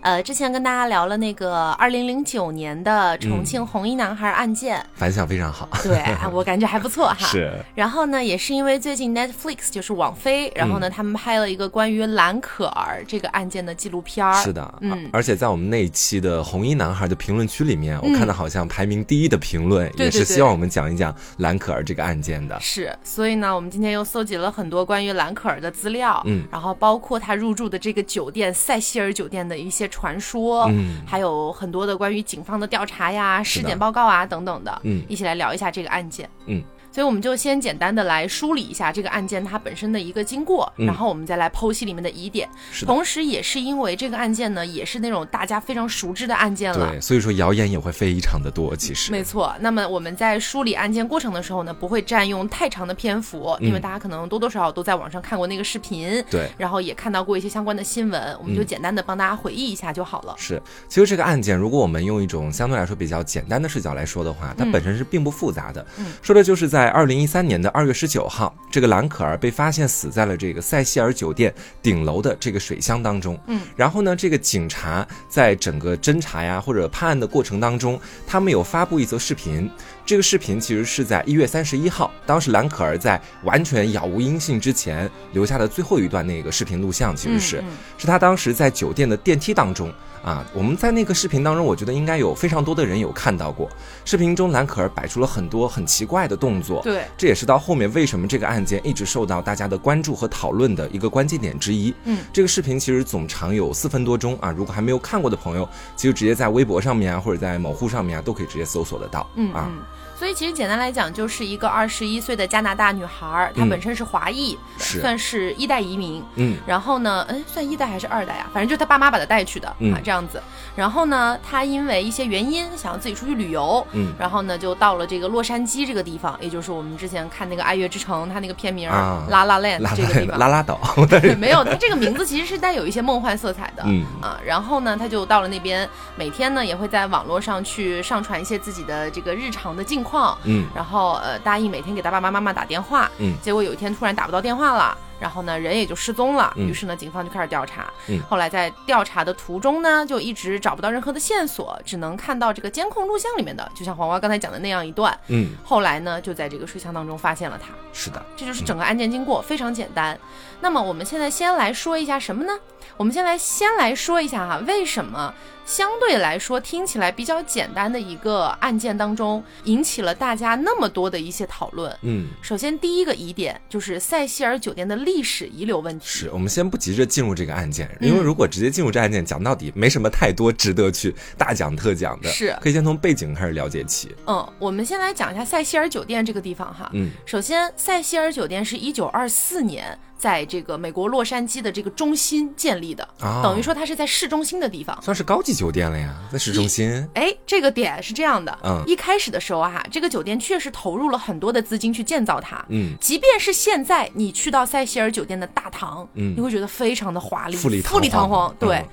呃，之前跟大家聊了那个二零零九年的重庆红衣男孩案件，反响非常好。对，我感觉还不错哈。是。然后呢，也是因为最近 Netflix 就是网飞，然后呢，他们拍了一个关于蓝可儿这个案件的纪录片儿。是的，嗯。而且在我们那一期的红衣男孩的评论区里面，我看到好像排名第一的评论也是希望我们讲一讲蓝可儿这个案件的。是。所以呢，我们今天又搜集了很多关于蓝可儿的资料，嗯，然后包括他入住的这个酒店塞西尔酒店的一些传说。嗯，还有很多的关于警方的调查呀、尸检报告啊等等的，嗯，一起来聊一下这个案件，嗯。所以我们就先简单的来梳理一下这个案件它本身的一个经过，然后我们再来剖析里面的疑点。同时，也是因为这个案件呢，也是那种大家非常熟知的案件了。对，所以说谣言也会非常的多。其实，没错。那么我们在梳理案件过程的时候呢，不会占用太长的篇幅，因为大家可能多多少少都在网上看过那个视频，对，然后也看到过一些相关的新闻，我们就简单的帮大家回忆一下就好了。是，其实这个案件，如果我们用一种相对来说比较简单的视角来说的话，它本身是并不复杂的。嗯，说的就是在二零一三年。的二月十九号，这个兰可儿被发现死在了这个塞西尔酒店顶楼的这个水箱当中。嗯，然后呢，这个警察在整个侦查呀或者判案的过程当中，他们有发布一则视频。这个视频其实是在一月三十一号，当时兰可儿在完全杳无音信之前留下的最后一段那个视频录像，其实是是他当时在酒店的电梯当中。啊，我们在那个视频当中，我觉得应该有非常多的人有看到过。视频中，蓝可儿摆出了很多很奇怪的动作，对，这也是到后面为什么这个案件一直受到大家的关注和讨论的一个关键点之一。嗯，这个视频其实总长有四分多钟啊，如果还没有看过的朋友，其实直接在微博上面啊，或者在某乎上面啊，都可以直接搜索得到。嗯啊。所以其实简单来讲，就是一个二十一岁的加拿大女孩，她本身是华裔，算是一代移民。嗯，然后呢，嗯，算一代还是二代啊？反正就是她爸妈把她带去的啊，这样子。然后呢，她因为一些原因想要自己出去旅游，嗯，然后呢就到了这个洛杉矶这个地方，也就是我们之前看那个《爱乐之城》它那个片名《拉拉链》这个地方。拉拉岛。没有，它这个名字其实是带有一些梦幻色彩的。嗯啊，然后呢，她就到了那边，每天呢也会在网络上去上传一些自己的这个日常的近况。嗯，然后呃，答应每天给他爸爸妈妈打电话。嗯，结果有一天突然打不到电话了。然后呢，人也就失踪了。于是呢，警方就开始调查。后来在调查的途中呢，就一直找不到任何的线索，只能看到这个监控录像里面的，就像黄瓜刚才讲的那样一段。嗯，后来呢，就在这个睡箱当中发现了他。是的，这就是整个案件经过，非常简单。那么我们现在先来说一下什么呢？我们先来先来说一下哈，为什么相对来说听起来比较简单的一个案件当中，引起了大家那么多的一些讨论？嗯，首先第一个疑点就是塞西尔酒店的历史遗留问题。是我们先不急着进入这个案件，因为如果直接进入这案件，讲到底没什么太多值得去大讲特讲的。是，可以先从背景开始了解起。嗯，我们先来讲一下塞西尔酒店这个地方哈。嗯，首先塞西尔酒店是一九二四年。在这个美国洛杉矶的这个中心建立的，等于说它是在市中心的地方，算是高级酒店了呀，在市中心。哎，这个点是这样的，嗯，一开始的时候哈，这个酒店确实投入了很多的资金去建造它，嗯，即便是现在你去到塞西尔酒店的大堂，嗯，你会觉得非常的华丽，富丽富丽堂皇，对。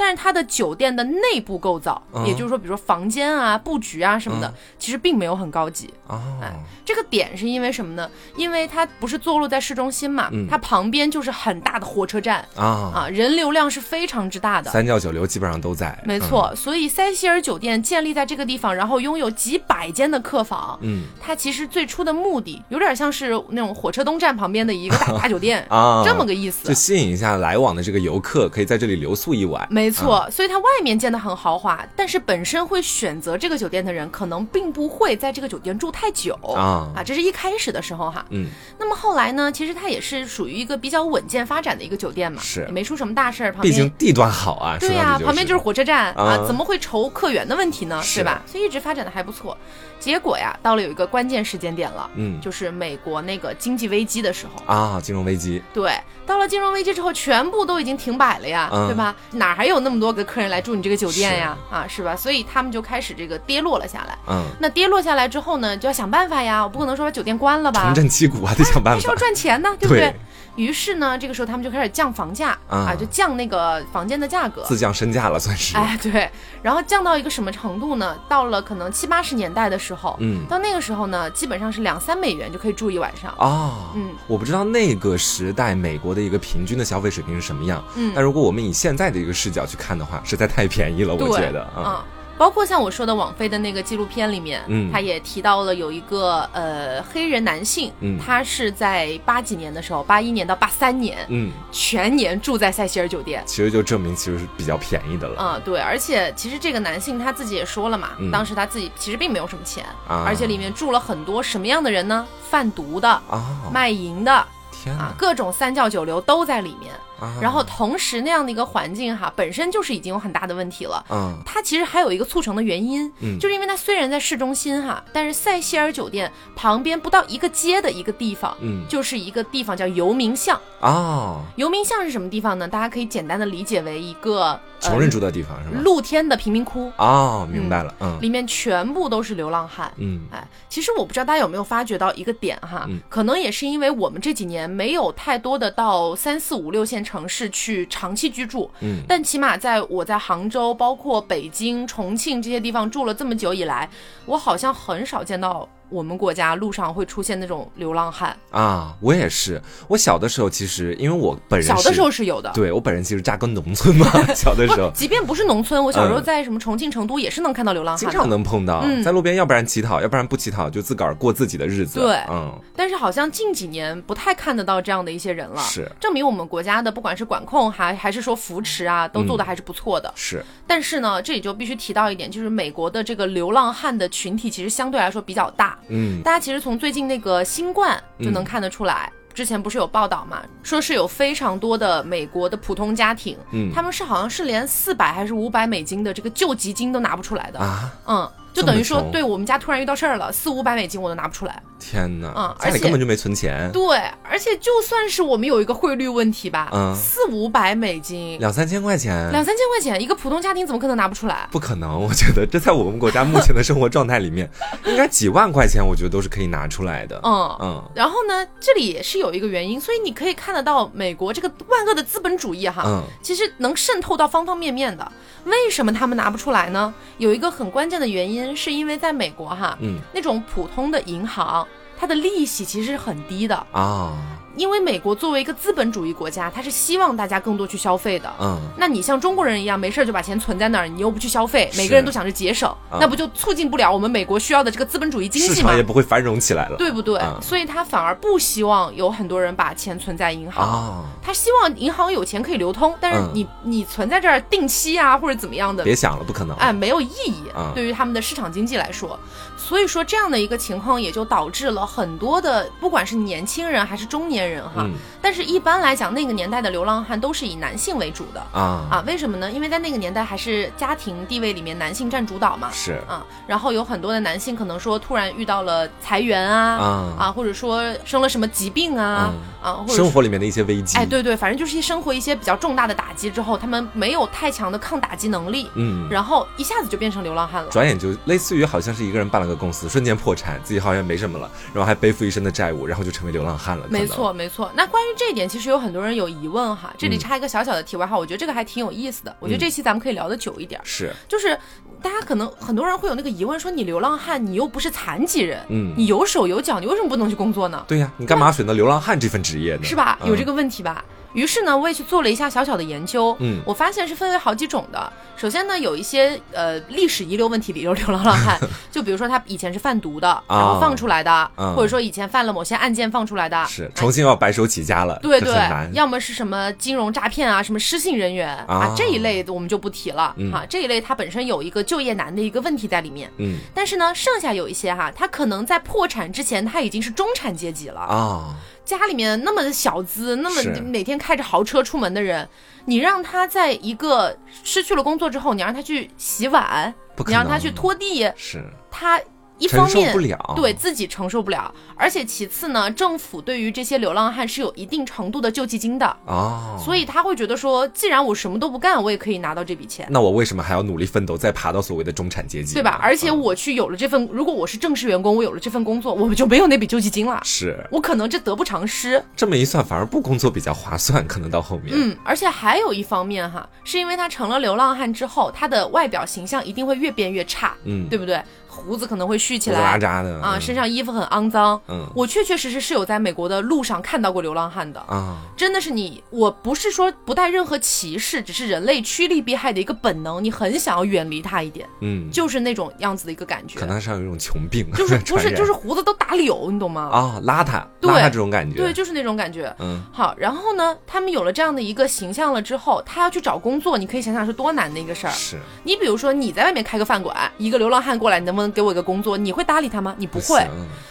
但是它的酒店的内部构造，也就是说，比如说房间啊、布局啊什么的，其实并没有很高级。哎，这个点是因为什么呢？因为它不是坐落在市中心嘛，它旁边就是很大的火车站啊啊，人流量是非常之大的，三教九流基本上都在。没错，所以塞西尔酒店建立在这个地方，然后拥有几百间的客房。嗯，它其实最初的目的有点像是那种火车东站旁边的一个大大酒店啊，这么个意思，就吸引一下来往的这个游客，可以在这里留宿一晚。没。没错，所以它外面建的很豪华，但是本身会选择这个酒店的人，可能并不会在这个酒店住太久啊啊！这是一开始的时候哈，嗯。那么后来呢？其实它也是属于一个比较稳健发展的一个酒店嘛，是也没出什么大事儿。毕竟地段好啊，对呀，旁边就是火车站啊，怎么会愁客源的问题呢？对吧？所以一直发展的还不错。结果呀，到了有一个关键时间点了，嗯，就是美国那个经济危机的时候啊，金融危机。对，到了金融危机之后，全部都已经停摆了呀，对吧？哪还有那么多个客人来住你这个酒店呀？啊，是吧？所以他们就开始这个跌落了下来。嗯，那跌落下来之后呢，就要想办法呀，我不可能说把酒店关了吧？重振旗鼓啊，得想办法，还是要赚钱呢，对不对？于是呢，这个时候他们就开始降房价啊，就降那个房间的价格，自降身价了算是。哎，对，然后降到一个什么程度呢？到了可能七八十年代的时候，嗯，到那个时候呢，基本上是两三美元就可以住一晚上啊。嗯，我不知道那个时代美国的一个平均的消费水平是什么样，嗯，但如果我们以现在的一个视角去看的话，实在太便宜了，我觉得啊。包括像我说的网飞的那个纪录片里面，嗯，他也提到了有一个呃黑人男性，嗯，他是在八几年的时候，八一年到八三年，嗯，全年住在塞西尔酒店，其实就证明其实是比较便宜的了。嗯，对，而且其实这个男性他自己也说了嘛，当时他自己其实并没有什么钱，而且里面住了很多什么样的人呢？贩毒的啊，卖淫的，天啊，各种三教九流都在里面。然后同时那样的一个环境哈，本身就是已经有很大的问题了。嗯，它其实还有一个促成的原因，嗯，就是因为它虽然在市中心哈，但是塞西尔酒店旁边不到一个街的一个地方，嗯，就是一个地方叫游民巷啊。游民巷是什么地方呢？大家可以简单的理解为一个穷人住的地方是吧？露天的贫民窟哦，明白了，嗯，里面全部都是流浪汉，嗯，哎，其实我不知道大家有没有发觉到一个点哈，可能也是因为我们这几年没有太多的到三四五六线。城市去长期居住，嗯，但起码在我在杭州、包括北京、重庆这些地方住了这么久以来，我好像很少见到。我们国家路上会出现那种流浪汉啊，我也是。我小的时候其实，因为我本人小的时候是有的，对我本人其实扎根农村嘛。小的时候，即便不是农村，我小时候在什么重庆、成都也是能看到流浪汉，经常能碰到，在路边，要不然乞讨，要不然不乞讨，就自个儿过自己的日子。对，嗯。但是好像近几年不太看得到这样的一些人了，是证明我们国家的不管是管控还还是说扶持啊，都做的还是不错的。是。但是呢，这里就必须提到一点，就是美国的这个流浪汉的群体其实相对来说比较大。嗯，大家其实。从最近那个新冠就能看得出来，之前不是有报道嘛，说是有非常多的美国的普通家庭，嗯，他们是好像是连四百还是五百美金的这个救济金都拿不出来的啊，嗯。就等于说，对我们家突然遇到事儿了，四五百美金我都拿不出来。天哪！嗯，而且根本就没存钱。对，而且就算是我们有一个汇率问题吧，嗯，四五百美金，两三千块钱，两三千块钱，一个普通家庭怎么可能拿不出来？不可能，我觉得这在我们国家目前的生活状态里面，应该几万块钱，我觉得都是可以拿出来的。嗯嗯。然后呢，这里也是有一个原因，所以你可以看得到美国这个万恶的资本主义哈，嗯，其实能渗透到方方面面的。为什么他们拿不出来呢？有一个很关键的原因，是因为在美国哈，嗯，那种普通的银行，它的利息其实是很低的。啊。因为美国作为一个资本主义国家，它是希望大家更多去消费的。嗯，那你像中国人一样，没事就把钱存在那儿，你又不去消费，每个人都想着节省，那不就促进不了我们美国需要的这个资本主义经济吗？市场也不会繁荣起来了，对不对？所以他反而不希望有很多人把钱存在银行，他希望银行有钱可以流通，但是你你存在这儿定期啊或者怎么样的，别想了，不可能，哎，没有意义。对于他们的市场经济来说，所以说这样的一个情况也就导致了很多的，不管是年轻人还是中年人哈。但是，一般来讲，那个年代的流浪汉都是以男性为主的啊啊！为什么呢？因为在那个年代，还是家庭地位里面男性占主导嘛。是啊，然后有很多的男性可能说，突然遇到了裁员啊啊，或者说生了什么疾病啊啊，或者生活里面的一些危机。哎，对对，反正就是一生活一些比较重大的打击之后，他们没有太强的抗打击能力，嗯，然后一下子就变成流浪汉了。转眼就类似于好像是一个人办了个公司，瞬间破产，自己好像没什么了，然后还背负一身的债务，然后就成为流浪汉了。没错，没错。那关于这一点，其实有很多人有疑问哈。这里插一个小小的题外话，我觉得这个还挺有意思的。我觉得这期咱们可以聊得久一点。是，就是大家可能很多人会有那个疑问，说你流浪汉，你又不是残疾人，嗯，你有手有脚，你为什么不能去工作呢？对呀，你干嘛选择流浪汉这份职业呢？是吧？有这个问题吧？于是呢，我也去做了一下小小的研究，嗯，我发现是分为好几种的。首先呢，有一些呃历史遗留问题里流流浪汉，就比如说他以前是贩毒的，然后放出来的，或者说以前犯了某些案件放出来的，是重新要白手起家了，对对，要么是什么金融诈骗啊，什么失信人员啊。这一类的我们就不提了。哈，这一类它本身有一个就业难的一个问题在里面，嗯，但是呢，剩下有一些哈，他可能在破产之前他已经是中产阶级了。啊。家里面那么小资，那么每天开着豪车出门的人，你让他在一个失去了工作之后，你让他去洗碗，你让他去拖地，是。他一方面不了，对自己承受不了，而且其次呢，政府对于这些流浪汉是有一定程度的救济金的哦，所以他会觉得说，既然我什么都不干，我也可以拿到这笔钱，那我为什么还要努力奋斗，再爬到所谓的中产阶级，对吧？而且我去有了这份，如果我是正式员工，我有了这份工作，我就没有那笔救济金了，是我可能这得不偿失。这么一算，反而不工作比较划算，可能到后面。嗯，而且还有一方面哈，是因为他成了流浪汉之后，他的外表形象一定会越变越差，嗯，对不对？胡子可能会蓄起来，拉扎的啊，身上衣服很肮脏。嗯，我确确实实是有在美国的路上看到过流浪汉的。啊，真的是你，我不是说不带任何歧视，只是人类趋利避害的一个本能，你很想要远离他一点。嗯，就是那种样子的一个感觉，可能是有一种穷病，就是 不是就是胡子都打绺，你懂吗？啊，邋遢，邋遢这种感觉，对，就是那种感觉。嗯，好，然后呢，他们有了这样的一个形象了之后，他要去找工作，你可以想想是多难的一个事儿。是，你比如说你在外面开个饭馆，一个流浪汉过来，你能不能给我一个工作？你会搭理他吗？你不会。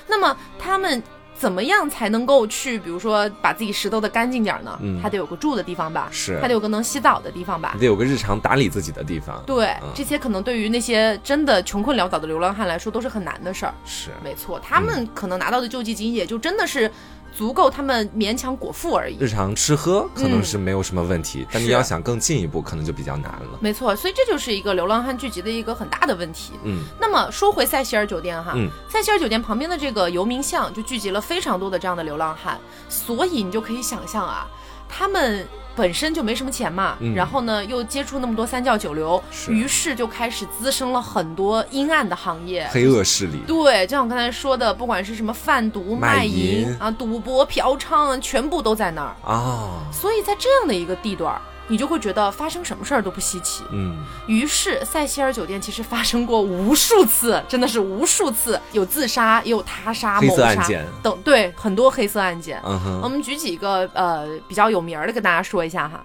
那么他们怎么样才能够去，比如说把自己拾掇的干净点呢？嗯，他得有个住的地方吧，是，他得有个能洗澡的地方吧，得有个日常打理自己的地方。对，这些可能对于那些真的穷困潦倒的流浪汉来说都是很难的事儿。是，没错，他们可能拿到的救济金也就真的是。足够他们勉强果腹而已，日常吃喝可能是没有什么问题，但你要想更进一步，可能就比较难了。没错，所以这就是一个流浪汉聚集的一个很大的问题。嗯，那么说回塞西尔酒店哈，塞西尔酒店旁边的这个游民巷就聚集了非常多的这样的流浪汉，所以你就可以想象啊，他们。本身就没什么钱嘛，然后呢，又接触那么多三教九流，于是就开始滋生了很多阴暗的行业、黑恶势力。对，就像我刚才说的，不管是什么贩毒、卖淫啊、赌博、嫖娼，全部都在那儿啊。所以在这样的一个地段。你就会觉得发生什么事儿都不稀奇，嗯。于是塞西尔酒店其实发生过无数次，真的是无数次，有自杀，也有他杀、谋杀等，对，很多黑色案件。嗯哼。我们举几个呃比较有名的跟大家说一下哈。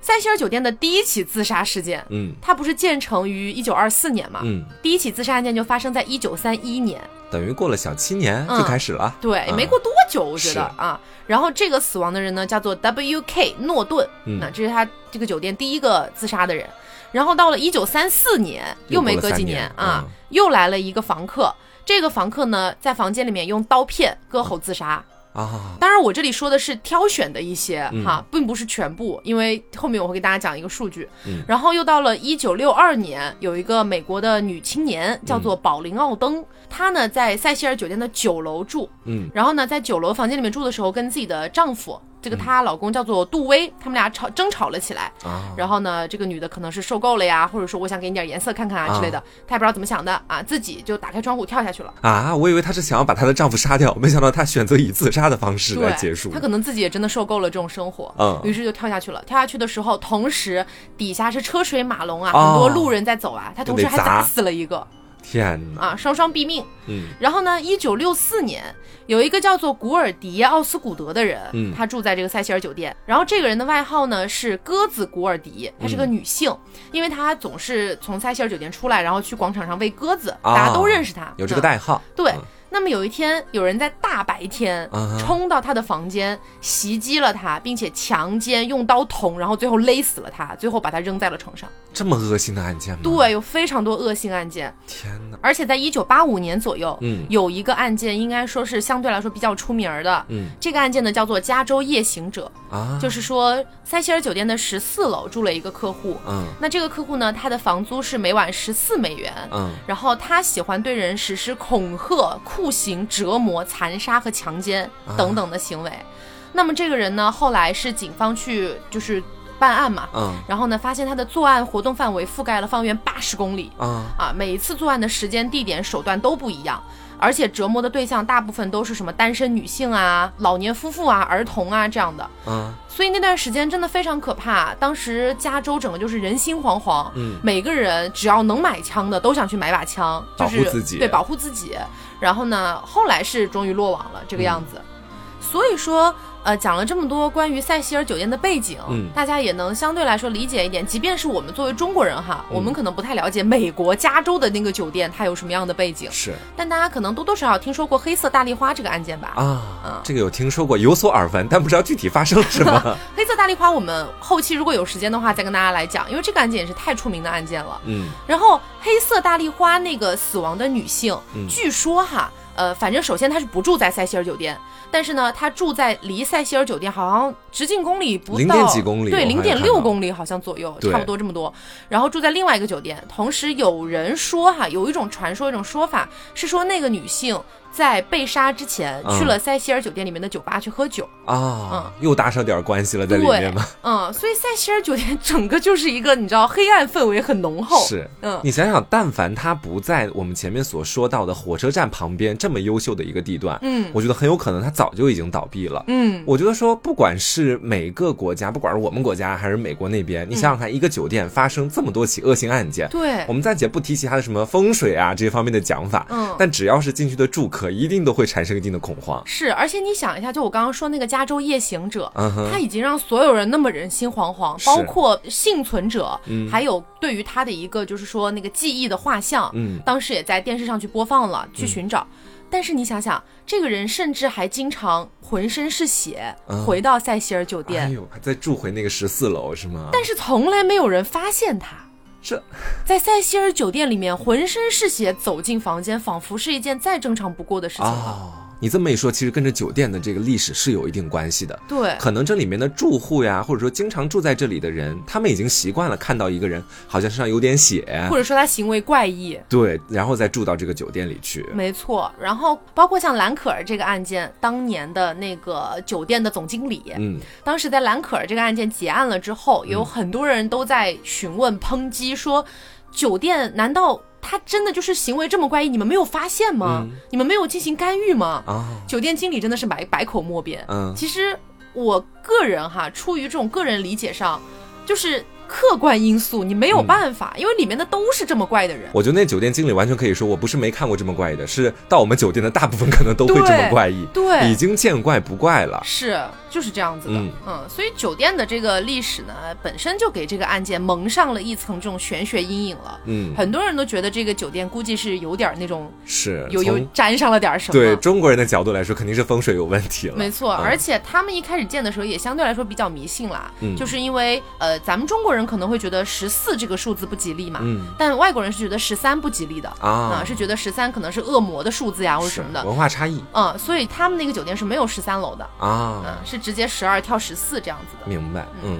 塞西尔酒店的第一起自杀事件，嗯，它不是建成于一九二四年嘛，嗯，第一起自杀案件就发生在一九三一年，等于过了小七年就开始了，对，没过多久，我觉得啊。然后这个死亡的人呢，叫做 W.K. 诺顿，那这是他这个酒店第一个自杀的人。然后到了一九三四年，又没隔几年啊，又来了一个房客，这个房客呢，在房间里面用刀片割喉自杀。啊，当然，我这里说的是挑选的一些哈，并不是全部，因为后面我会给大家讲一个数据。嗯，然后又到了一九六二年，有一个美国的女青年叫做宝琳奥登，她呢在塞西尔酒店的九楼住，嗯，然后呢在九楼房间里面住的时候，跟自己的丈夫。这个她老公叫做杜威，他们俩吵争吵了起来，然后呢，这个女的可能是受够了呀，或者说我想给你点颜色看看啊之类的，她也不知道怎么想的啊，自己就打开窗户跳下去了啊！我以为她是想要把她的丈夫杀掉，没想到她选择以自杀的方式来结束。她可能自己也真的受够了这种生活，嗯，于是就跳下去了。跳下去的时候，同时底下是车水马龙啊，很多路人在走啊，她同时还砸死了一个。天哪！啊，双双毙命。嗯，然后呢？一九六四年，有一个叫做古尔迪奥斯古德的人，嗯，他住在这个塞西尔酒店。然后这个人的外号呢是鸽子古尔迪，她是个女性，因为她总是从塞西尔酒店出来，然后去广场上喂鸽子，大家都认识她，有这个代号。对。那么有一天，有人在大白天冲到他的房间，袭击了他，并且强奸、用刀捅，然后最后勒死了他，最后把他扔在了床上。这么恶心的案件吗？对，有非常多恶性案件。天哪！而且在一九八五年左右，嗯，有一个案件，应该说是相对来说比较出名的。嗯，这个案件呢叫做加州夜行者啊，就是说塞西尔酒店的十四楼住了一个客户。嗯，那这个客户呢，他的房租是每晚十四美元。嗯，然后他喜欢对人实施恐吓、酷刑、折磨、残杀和强奸等等的行为。那么这个人呢，后来是警方去就是。办案嘛，嗯，然后呢，发现他的作案活动范围覆盖了方圆八十公里，啊啊，每一次作案的时间、地点、手段都不一样，而且折磨的对象大部分都是什么单身女性啊、老年夫妇啊、儿童啊这样的，嗯，所以那段时间真的非常可怕。当时加州整个就是人心惶惶，嗯，每个人只要能买枪的都想去买把枪，保护自己，对，保护自己。然后呢，后来是终于落网了这个样子。所以说。呃，讲了这么多关于塞西尔酒店的背景，嗯，大家也能相对来说理解一点。即便是我们作为中国人哈，我们可能不太了解美国加州的那个酒店它有什么样的背景，是。但大家可能多多少少听说过黑色大丽花这个案件吧？啊，这个有听说过，有所耳闻，但不知道具体发生了什么。黑色大丽花，我们后期如果有时间的话再跟大家来讲，因为这个案件也是太出名的案件了。嗯。然后黑色大丽花那个死亡的女性，据说哈，呃，反正首先他是不住在塞西尔酒店。但是呢，他住在离塞西尔酒店好像直径公里不到，零点几公里，对，零点六公里好像左右，差不多这么多。然后住在另外一个酒店，同时有人说哈，有一种传说，一种说法是说那个女性。在被杀之前，去了塞西尔酒店里面的酒吧去喝酒啊，嗯，又搭上点关系了在里面嘛？嗯，所以塞西尔酒店整个就是一个你知道黑暗氛围很浓厚。是，嗯，你想想，但凡他不在我们前面所说到的火车站旁边这么优秀的一个地段，嗯，我觉得很有可能他早就已经倒闭了。嗯，我觉得说，不管是每个国家，不管是我们国家还是美国那边，你想想看，一个酒店发生这么多起恶性案件，对，我们暂且不提其他的什么风水啊这些方面的讲法，嗯，但只要是进去的住客。一定都会产生一定的恐慌。是，而且你想一下，就我刚刚说那个加州夜行者，他已经让所有人那么人心惶惶，包括幸存者，还有对于他的一个就是说那个记忆的画像，嗯，当时也在电视上去播放了，去寻找。但是你想想，这个人甚至还经常浑身是血回到塞西尔酒店，哎呦，还在住回那个十四楼是吗？但是从来没有人发现他。这在塞西尔酒店里面浑身是血走进房间，仿佛是一件再正常不过的事情了。你这么一说，其实跟着酒店的这个历史是有一定关系的。对，可能这里面的住户呀，或者说经常住在这里的人，他们已经习惯了看到一个人好像身上有点血，或者说他行为怪异。对，然后再住到这个酒店里去。没错，然后包括像兰可儿这个案件，当年的那个酒店的总经理，嗯，当时在兰可儿这个案件结案了之后，有很多人都在询问、抨击说，酒店难道？他真的就是行为这么怪异，你们没有发现吗？你们没有进行干预吗？啊，酒店经理真的是百百口莫辩。嗯，其实我个人哈，出于这种个人理解上，就是。客观因素你没有办法，因为里面的都是这么怪的人。我觉得那酒店经理完全可以说，我不是没看过这么怪异的，是到我们酒店的大部分可能都会这么怪异，对，已经见怪不怪了。是，就是这样子的。嗯，所以酒店的这个历史呢，本身就给这个案件蒙上了一层这种玄学阴影了。嗯，很多人都觉得这个酒店估计是有点那种是有有沾上了点什么。对中国人的角度来说，肯定是风水有问题了。没错，而且他们一开始建的时候也相对来说比较迷信啦，嗯就是因为呃，咱们中国人可能会觉得。十四这个数字不吉利嘛，嗯，但外国人是觉得十三不吉利的啊，是觉得十三可能是恶魔的数字呀，或者什么的文化差异，嗯，所以他们那个酒店是没有十三楼的啊，嗯，是直接十二跳十四这样子的，明白，嗯。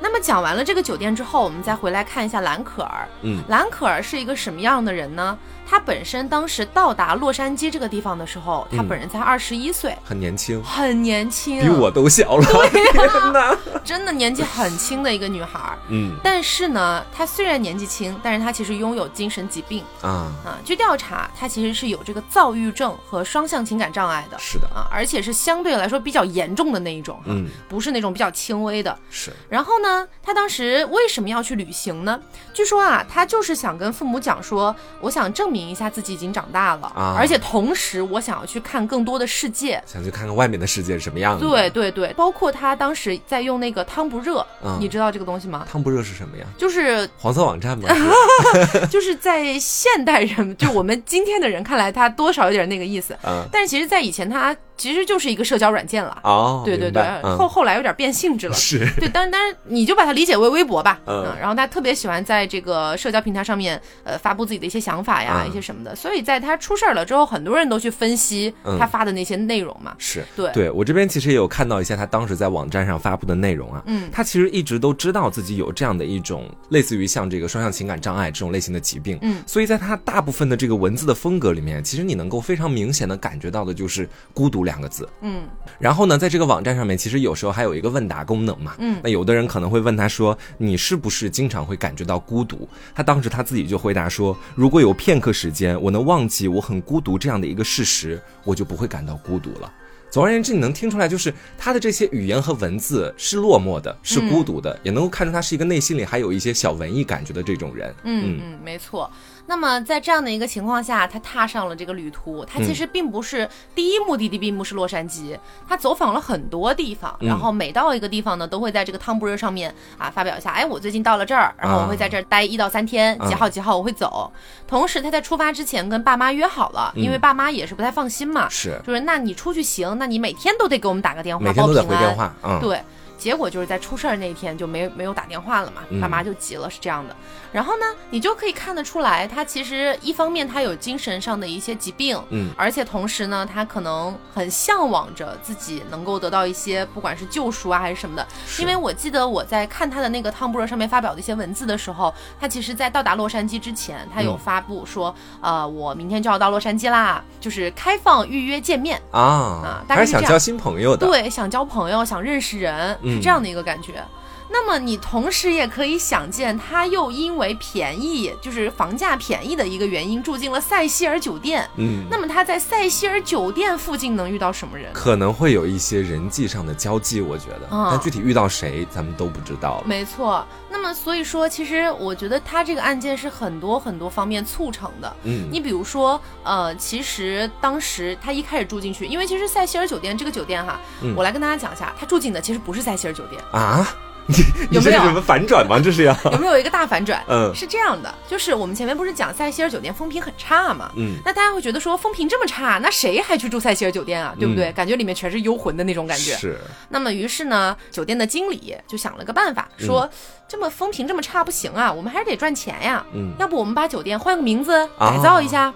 那么讲完了这个酒店之后，我们再回来看一下兰可儿，嗯，兰可儿是一个什么样的人呢？他本身当时到达洛杉矶这个地方的时候，他本人才二十一岁，很年轻，很年轻，比我都小了，天哪，真的年纪很轻的一个女孩儿。嗯，但是呢，她虽然年纪轻，但是她其实拥有精神疾病啊啊。据调查，她其实是有这个躁郁症和双向情感障碍的，是的啊，而且是相对来说比较严重的那一种，嗯，不是那种比较轻微的。是。然后呢，她当时为什么要去旅行呢？据说啊，她就是想跟父母讲说，我想证。明一下自己已经长大了啊，而且同时我想要去看更多的世界，想去看看外面的世界是什么样子。对对对，包括他当时在用那个汤不热，你知道这个东西吗？汤不热是什么呀？就是黄色网站吗？就是在现代人，就我们今天的人看来，他多少有点那个意思。嗯，但是其实，在以前他。其实就是一个社交软件了哦，对对对，后后来有点变性质了，是对，但是但是你就把它理解为微博吧，嗯，然后他特别喜欢在这个社交平台上面呃发布自己的一些想法呀，一些什么的，所以在他出事儿了之后，很多人都去分析他发的那些内容嘛，是。对，对我这边其实也有看到一些他当时在网站上发布的内容啊，嗯，他其实一直都知道自己有这样的一种类似于像这个双向情感障碍这种类型的疾病，嗯，所以在他大部分的这个文字的风格里面，其实你能够非常明显的感觉到的就是孤独两个字，嗯。然后呢，在这个网站上面，其实有时候还有一个问答功能嘛。嗯，那有的人可能会问他说：“你是不是经常会感觉到孤独？”他当时他自己就回答说：“如果有片刻时间，我能忘记我很孤独这样的一个事实，我就不会感到孤独了。”总而言之，你能听出来，就是他的这些语言和文字是落寞的，是孤独的，也能够看出他是一个内心里还有一些小文艺感觉的这种人。嗯嗯，没错。那么在这样的一个情况下，他踏上了这个旅途。他其实并不是第一目的地，并不是洛杉矶，他走访了很多地方，然后每到一个地方呢，都会在这个汤布瑞上面啊发表一下，哎，我最近到了这儿，然后我会在这儿待一到三天，几号几号我会走。同时他在出发之前跟爸妈约好了，因为爸妈也是不太放心嘛，是，就是那你出去行，那你每天都得给我们打个电话，每天都得回电话，对。结果就是在出事儿那天就没没有打电话了嘛，爸妈就急了，是这样的。然后呢，你就可以看得出来，他其实一方面他有精神上的一些疾病，嗯，而且同时呢，他可能很向往着自己能够得到一些不管是救赎啊还是什么的。因为我记得我在看他的那个汤布热上面发表的一些文字的时候，他其实在到达洛杉矶之前，他有发布说，呃，我明天就要到洛杉矶啦，就是开放预约见面。啊啊，还是想交新朋友的，对，想交朋友，想认识人。是这样的一个感觉，那么你同时也可以想见，他又因为便宜，就是房价便宜的一个原因，住进了塞西尔酒店。嗯，那么他在塞西尔酒店附近能遇到什么人？可能会有一些人际上的交际，我觉得，但具体遇到谁，咱们都不知道。没错，那么所以说，其实我觉得他这个案件是很多很多方面促成的。嗯，你比如说，呃，其实当时他一开始住进去，因为其实塞西尔酒店这个酒店哈，我来跟大家讲一下，他住进的其实不是塞西尔酒店啊。你有没有什么反转吗？这是要 有没有一个大反转？嗯，是这样的，就是我们前面不是讲塞西尔酒店风评很差嘛？嗯，那大家会觉得说风评这么差，那谁还去住塞西尔酒店啊？对不对？感觉里面全是幽魂的那种感觉。是。那么于是呢，酒店的经理就想了个办法，说这么风评这么差不行啊，我们还是得赚钱呀。嗯，要不我们把酒店换个名字改造一下？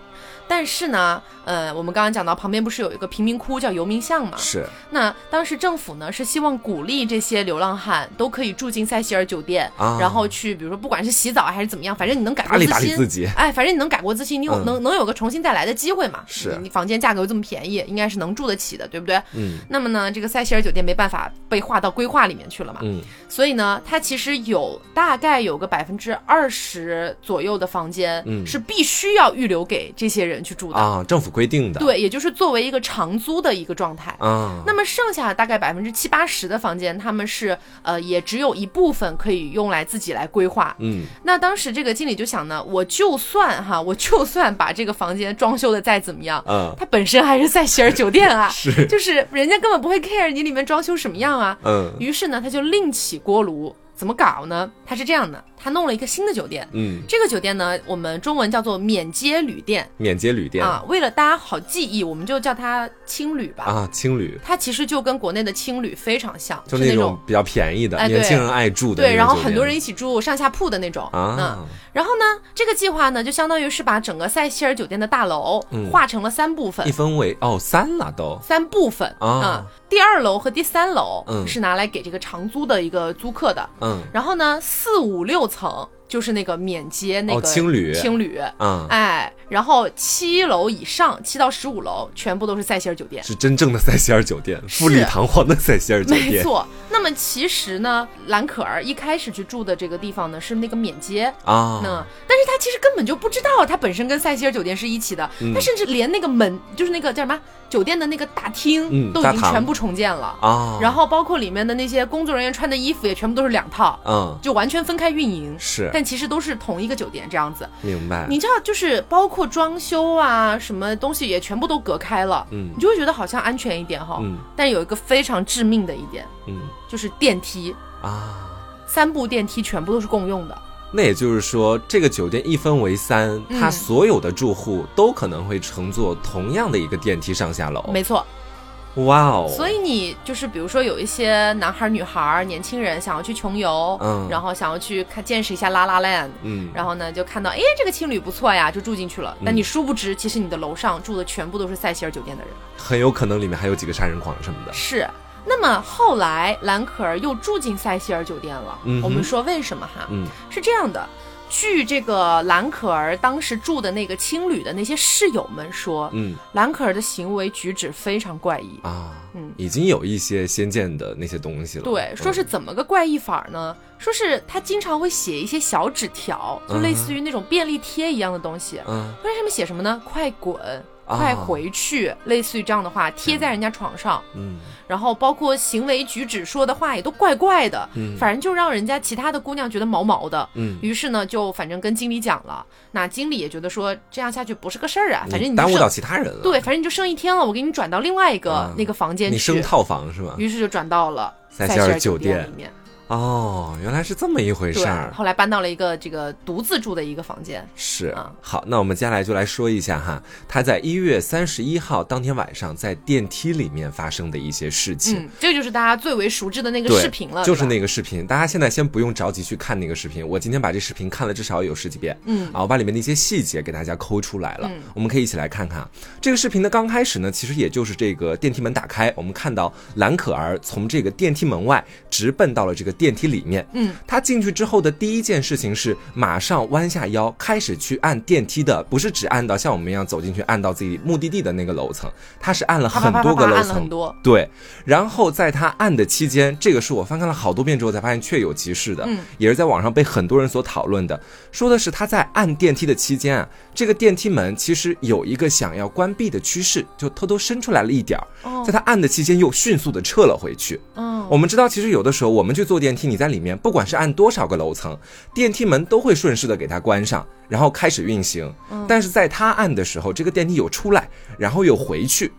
但是呢，呃，我们刚刚讲到旁边不是有一个贫民窟叫游民巷嘛？是。那当时政府呢是希望鼓励这些流浪汉都可以住进塞西尔酒店，然后去，比如说不管是洗澡还是怎么样，反正你能改过自新。打理自己。哎，反正你能改过自新，你有能能有个重新再来的机会嘛？是。你房间价格又这么便宜，应该是能住得起的，对不对？嗯。那么呢，这个塞西尔酒店没办法被划到规划里面去了嘛？嗯。所以呢，它其实有大概有个百分之二十左右的房间，嗯，是必须要预留给这些人去住的啊。政府规定的，对，也就是作为一个长租的一个状态啊。那么剩下大概百分之七八十的房间，他们是呃，也只有一部分可以用来自己来规划。嗯，那当时这个经理就想呢，我就算哈，我就算把这个房间装修的再怎么样，嗯，它本身还是在希尔酒店啊，是，就是人家根本不会 care 你里面装修什么样啊。嗯，于是呢，他就另起锅炉。怎么搞呢？他是这样的，他弄了一个新的酒店。嗯，这个酒店呢，我们中文叫做免街旅店。免街旅店啊，为了大家好记忆，我们就叫它青旅吧。啊，青旅。它其实就跟国内的青旅非常像，就那种比较便宜的，年轻人爱住的。对，然后很多人一起住，上下铺的那种。啊。然后呢，这个计划呢，就相当于是把整个塞西尔酒店的大楼划成了三部分，一分为哦三了都。三部分啊。第二楼和第三楼是拿来给这个长租的一个租客的，嗯，然后呢，四五六层。就是那个免接那个青旅，青旅，嗯，哎，然后七楼以上，七到十五楼全部都是塞西尔酒店，是真正的塞西尔酒店，富丽堂皇的塞西尔酒店，没错。那么其实呢，兰可儿一开始去住的这个地方呢是那个免接啊，那但是他其实根本就不知道，他本身跟塞西尔酒店是一起的，他甚至连那个门，就是那个叫什么酒店的那个大厅，都已经全部重建了啊，然后包括里面的那些工作人员穿的衣服也全部都是两套，嗯，就完全分开运营，是。但其实都是同一个酒店这样子，明白？你知道，就是包括装修啊，什么东西也全部都隔开了，嗯，你就会觉得好像安全一点哈，嗯。但有一个非常致命的一点，嗯，就是电梯。啊，三部电梯全部都是共用的。那也就是说，这个酒店一分为三，它所有的住户都可能会乘坐同样的一个电梯上下楼。没错。哇哦！所以你就是比如说有一些男孩、女孩、年轻人想要去穷游，嗯，然后想要去看见识一下拉拉 land，嗯，然后呢就看到哎这个青旅不错呀，就住进去了。但你殊不知，其实你的楼上住的全部都是塞西尔酒店的人，很有可能里面还有几个杀人狂什么的。是。那么后来兰可儿又住进塞西尔酒店了。嗯，我们说为什么哈？嗯，是这样的。据这个兰可儿当时住的那个青旅的那些室友们说，嗯，兰可儿的行为举止非常怪异啊，嗯，已经有一些先见的那些东西了。对，说是怎么个怪异法呢？说是他经常会写一些小纸条，就类似于那种便利贴一样的东西，嗯，在上面写什么呢？快滚。快回去，类似于这样的话贴在人家床上。嗯，然后包括行为举止说的话也都怪怪的，嗯，反正就让人家其他的姑娘觉得毛毛的。嗯，于是呢，就反正跟经理讲了，那经理也觉得说这样下去不是个事儿啊，反正你耽误到其他人了。对，反正你就剩一天了，我给你转到另外一个那个房间去。你升套房是吧？于是就转到了塞西尔酒店里面。哦，原来是这么一回事儿。后来搬到了一个这个独自住的一个房间。是啊，好，那我们接下来就来说一下哈，他在一月三十一号当天晚上在电梯里面发生的一些事情。嗯，这就是大家最为熟知的那个视频了。就是那个视频，大家现在先不用着急去看那个视频。我今天把这视频看了至少有十几遍。嗯，啊，我把里面的一些细节给大家抠出来了。嗯，我们可以一起来看看这个视频的刚开始呢，其实也就是这个电梯门打开，我们看到蓝可儿从这个电梯门外直奔到了这个电梯里面。嗯，他进去之后的第一件事情是马上弯下腰，开始去按电梯的，不是只按到像我们一样走进去按到自己目的地的那个楼层，他是按了很多个楼层，对。然后在他按的期间，这个是我翻看了好多遍之后才发现确有其事的，嗯，也是在网上被很多人所讨论的，说的是他在按电梯的期间啊，这个电梯门其实有一个想要关闭的趋势，就偷偷伸出来了一点儿，在他按的期间又迅速的撤了回去。嗯，我们知道其实有的时候我们去坐电梯，你在里面。不管是按多少个楼层，电梯门都会顺势的给它关上，然后开始运行。但是在他按的时候，这个电梯有出来，然后又回去，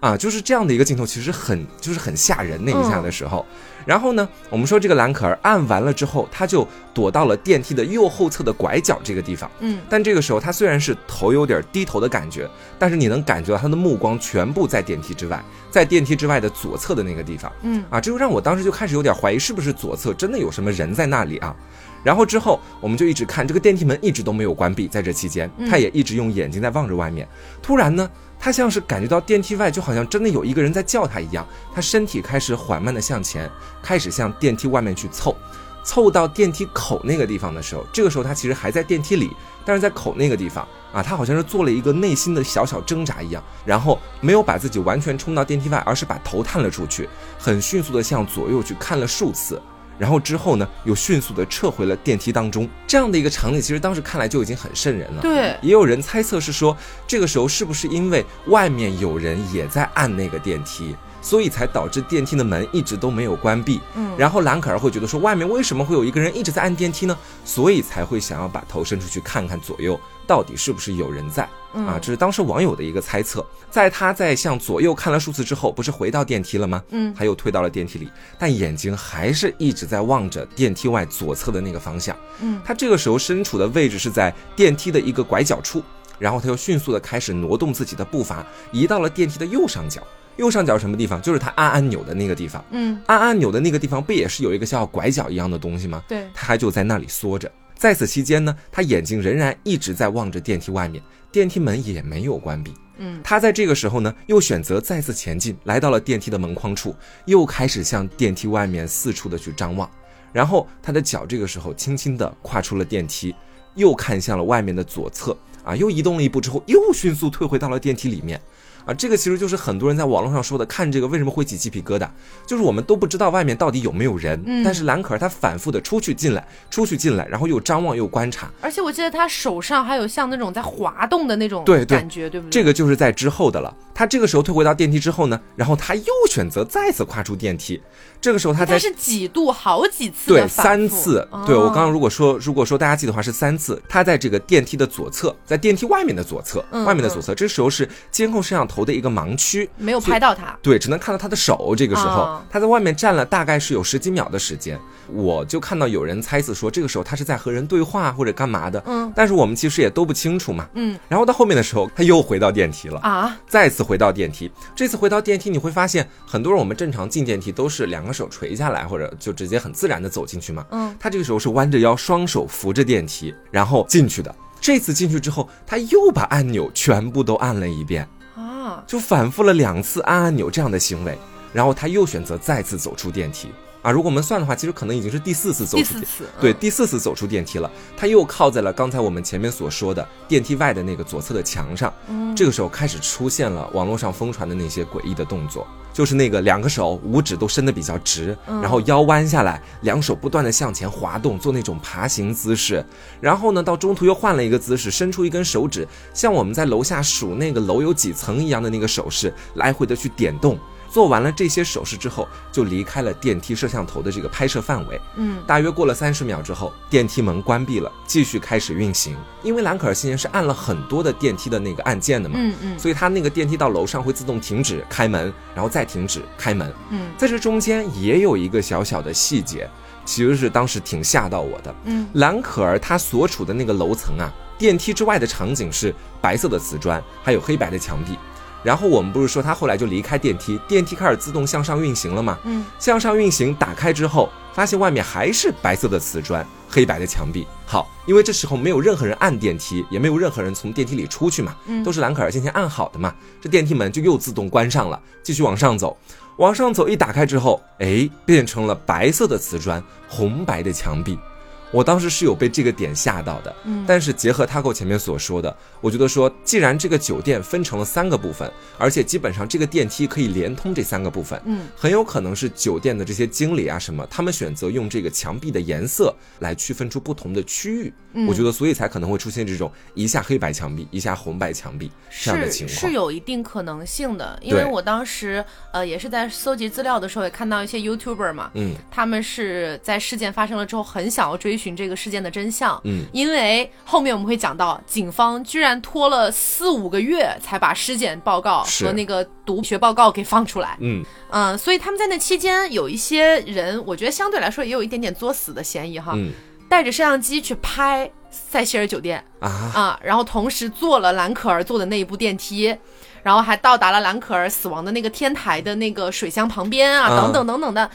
啊，就是这样的一个镜头，其实很就是很吓人那一下的时候。然后呢，我们说这个蓝可儿按完了之后，他就躲到了电梯的右后侧的拐角这个地方。嗯，但这个时候他虽然是头有点低头的感觉，但是你能感觉到他的目光全部在电梯之外，在电梯之外的左侧的那个地方。嗯，啊，这就让我当时就开始有点怀疑，是不是左侧真的有什么人在那里啊？然后之后我们就一直看这个电梯门一直都没有关闭，在这期间他也一直用眼睛在望着外面。突然呢。他像是感觉到电梯外就好像真的有一个人在叫他一样，他身体开始缓慢的向前，开始向电梯外面去凑，凑到电梯口那个地方的时候，这个时候他其实还在电梯里，但是在口那个地方啊，他好像是做了一个内心的小小挣扎一样，然后没有把自己完全冲到电梯外，而是把头探了出去，很迅速的向左右去看了数次。然后之后呢，又迅速的撤回了电梯当中。这样的一个场景，其实当时看来就已经很瘆人了。对，也有人猜测是说，这个时候是不是因为外面有人也在按那个电梯，所以才导致电梯的门一直都没有关闭。嗯，然后兰可儿会觉得说，外面为什么会有一个人一直在按电梯呢？所以才会想要把头伸出去看看左右。到底是不是有人在啊？这是当时网友的一个猜测。在他在向左右看了数次之后，不是回到电梯了吗？嗯，他又退到了电梯里，但眼睛还是一直在望着电梯外左侧的那个方向。嗯，他这个时候身处的位置是在电梯的一个拐角处，然后他又迅速的开始挪动自己的步伐，移到了电梯的右上角。右上角什么地方？就是他按按钮的那个地方。嗯，按按钮的那个地方不也是有一个像拐角一样的东西吗？对，他还就在那里缩着。在此期间呢，他眼睛仍然一直在望着电梯外面，电梯门也没有关闭。嗯，他在这个时候呢，又选择再次前进，来到了电梯的门框处，又开始向电梯外面四处的去张望。然后他的脚这个时候轻轻的跨出了电梯，又看向了外面的左侧，啊，又移动了一步之后，又迅速退回到了电梯里面。啊，这个其实就是很多人在网络上说的，看这个为什么会起鸡皮疙瘩，就是我们都不知道外面到底有没有人，但是蓝可儿她反复的出去进来，出去进来，然后又张望又观察，而且我记得她手上还有像那种在滑动的那种对感觉，对不对？这个就是在之后的了。她这个时候退回到电梯之后呢，然后她又选择再次跨出电梯。这个时候他在是几度好几次对三次。对我刚刚如果说如果说大家记得话是三次。她在这个电梯的左侧，在电梯外面的左侧，外面的左侧。这时候是监控摄像头的一个盲区，没有拍到他。对，只能看到他的手。这个时候他在外面站了大概是有十几秒的时间。我就看到有人猜测说，这个时候他是在和人对话或者干嘛的。嗯。但是我们其实也都不清楚嘛。嗯。然后到后面的时候，他又回到电梯了啊，再次回到电梯。这次回到电梯，你会发现很多人我们正常进电梯都是两个手垂下来，或者就直接很自然的走进去嘛。嗯。他这个时候是弯着腰，双手扶着电梯，然后进去的。这次进去之后，他又把按钮全部都按了一遍啊，就反复了两次按按钮这样的行为。然后他又选择再次走出电梯。啊。如果我们算的话，其实可能已经是第四次走出第四次，对，第四次走出电梯了。他又靠在了刚才我们前面所说的电梯外的那个左侧的墙上。嗯，这个时候开始出现了网络上疯传的那些诡异的动作，就是那个两个手五指都伸得比较直，然后腰弯下来，两手不断的向前滑动，做那种爬行姿势。然后呢，到中途又换了一个姿势，伸出一根手指，像我们在楼下数那个楼有几层一样的那个手势，来回的去点动。做完了这些手势之后，就离开了电梯摄像头的这个拍摄范围。嗯，大约过了三十秒之后，电梯门关闭了，继续开始运行。因为兰可儿先前是按了很多的电梯的那个按键的嘛，嗯嗯，所以他那个电梯到楼上会自动停止开门，然后再停止开门。嗯，在这中间也有一个小小的细节，其实是当时挺吓到我的。嗯，兰可儿她所处的那个楼层啊，电梯之外的场景是白色的瓷砖，还有黑白的墙壁。然后我们不是说他后来就离开电梯，电梯开始自动向上运行了吗？嗯，向上运行，打开之后，发现外面还是白色的瓷砖，黑白的墙壁。好，因为这时候没有任何人按电梯，也没有任何人从电梯里出去嘛，嗯，都是兰可儿先前按好的嘛，这电梯门就又自动关上了，继续往上走，往上走，一打开之后，哎，变成了白色的瓷砖，红白的墙壁。我当时是有被这个点吓到的，嗯，但是结合 Taco 前面所说的，我觉得说，既然这个酒店分成了三个部分，而且基本上这个电梯可以连通这三个部分，嗯，很有可能是酒店的这些经理啊什么，他们选择用这个墙壁的颜色来区分出不同的区域，嗯，我觉得所以才可能会出现这种一下黑白墙壁，一下红白墙壁这样的情况，是有一定可能性的，因为我当时呃也是在搜集资料的时候也看到一些 YouTuber 嘛，嗯，他们是在事件发生了之后很想要追。寻这个事件的真相，嗯，因为后面我们会讲到，警方居然拖了四五个月才把尸检报告和那个毒学报告给放出来，嗯。嗯，所以他们在那期间有一些人，我觉得相对来说也有一点点作死的嫌疑哈，带着摄像机去拍塞西尔酒店啊啊，然后同时坐了兰可儿坐的那一部电梯，然后还到达了兰可儿死亡的那个天台的那个水箱旁边啊，等等等等的。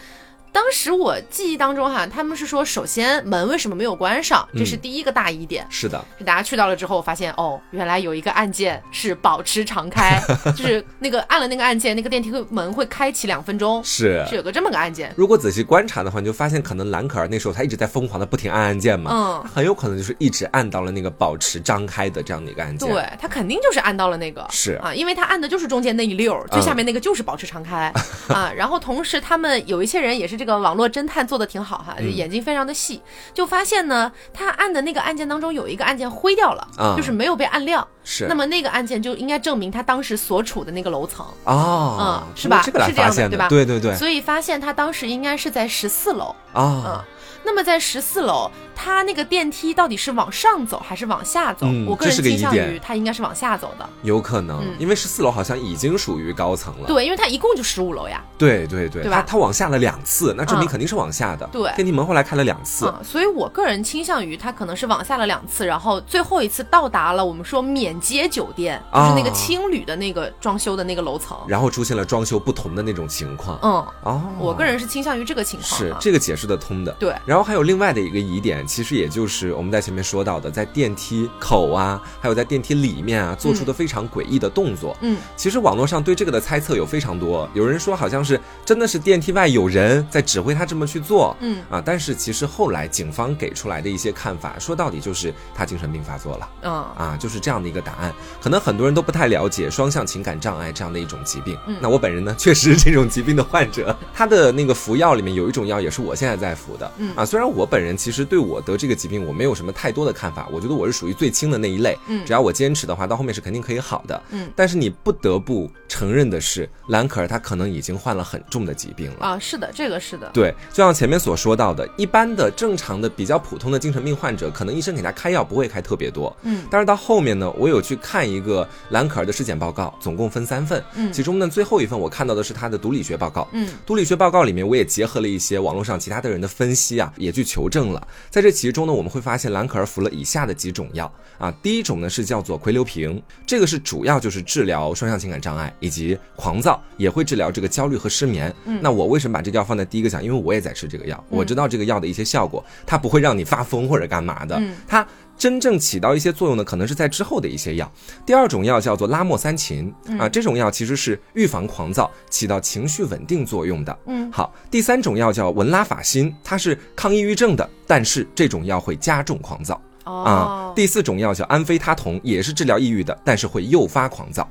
当时我记忆当中哈，他们是说，首先门为什么没有关上，这是第一个大疑点。是的，是大家去到了之后发现，哦，原来有一个按键是保持常开，就是那个按了那个按键，那个电梯会门会开启两分钟。是，是有个这么个按键。如果仔细观察的话，你就发现可能蓝可儿那时候他一直在疯狂的不停按按键嘛，嗯，很有可能就是一直按到了那个保持张开的这样的一个按键。对他肯定就是按到了那个，是啊，因为他按的就是中间那一溜儿，最下面那个就是保持常开 啊。然后同时他们有一些人也是这个网络侦探。做的挺好哈，眼睛非常的细，就发现呢，他按的那个按键当中有一个按键灰掉了，就是没有被按亮。是，那么那个按键就应该证明他当时所处的那个楼层哦，嗯，是吧？是这样的，对吧？对对对。所以发现他当时应该是在十四楼啊。那么在十四楼，它那个电梯到底是往上走还是往下走？我个人倾向于它应该是往下走的。有可能，因为十四楼好像已经属于高层了。对，因为它一共就十五楼呀。对对对，对吧？它往下了两次，那证明肯定是往下的。对，电梯门后来开了两次，所以我个人倾向于它可能是往下了两次，然后最后一次到达了我们说免接酒店，就是那个青旅的那个装修的那个楼层，然后出现了装修不同的那种情况。嗯，哦，我个人是倾向于这个情况，是这个解释得通的。对，然后还有另外的一。个疑点，其实也就是我们在前面说到的，在电梯口啊，还有在电梯里面啊，做出的非常诡异的动作。嗯，其实网络上对这个的猜测有非常多，有人说好像是真的是电梯外有人在指挥他这么去做。嗯啊，但是其实后来警方给出来的一些看法，说到底就是他精神病发作了。嗯啊，就是这样的一个答案。可能很多人都不太了解双向情感障碍这样的一种疾病。嗯，那我本人呢，确实是这种疾病的患者。他的那个服药里面有一种药也是我现在在服的。嗯啊，虽然我本人。其实对我得这个疾病，我没有什么太多的看法。我觉得我是属于最轻的那一类。嗯，只要我坚持的话，到后面是肯定可以好的。嗯，但是你不得不承认的是，兰可儿她可能已经患了很重的疾病了。啊，是的，这个是的。对，就像前面所说到的，一般的正常的比较普通的精神病患者，可能医生给他开药不会开特别多。嗯，但是到后面呢，我有去看一个兰可儿的尸检报告，总共分三份。嗯，其中呢最后一份我看到的是他的毒理学报告。嗯，毒理学报告里面我也结合了一些网络上其他的人的分析啊，也去求证了。在这其中呢，我们会发现兰可儿服了以下的几种药啊。第一种呢是叫做喹硫平，这个是主要就是治疗双向情感障碍以及狂躁，也会治疗这个焦虑和失眠。嗯，那我为什么把这药放在第一个讲？因为我也在吃这个药，我知道这个药的一些效果，它不会让你发疯或者干嘛的。嗯，它真正起到一些作用的，可能是在之后的一些药。第二种药叫做拉莫三嗪啊，这种药其实是预防狂躁，起到情绪稳定作用的。嗯，好，第三种药叫文拉法辛，它是抗抑郁症的，但是这种药会加重狂躁。啊，第四种药叫安非他酮，也是治疗抑郁的，但是会诱发狂躁。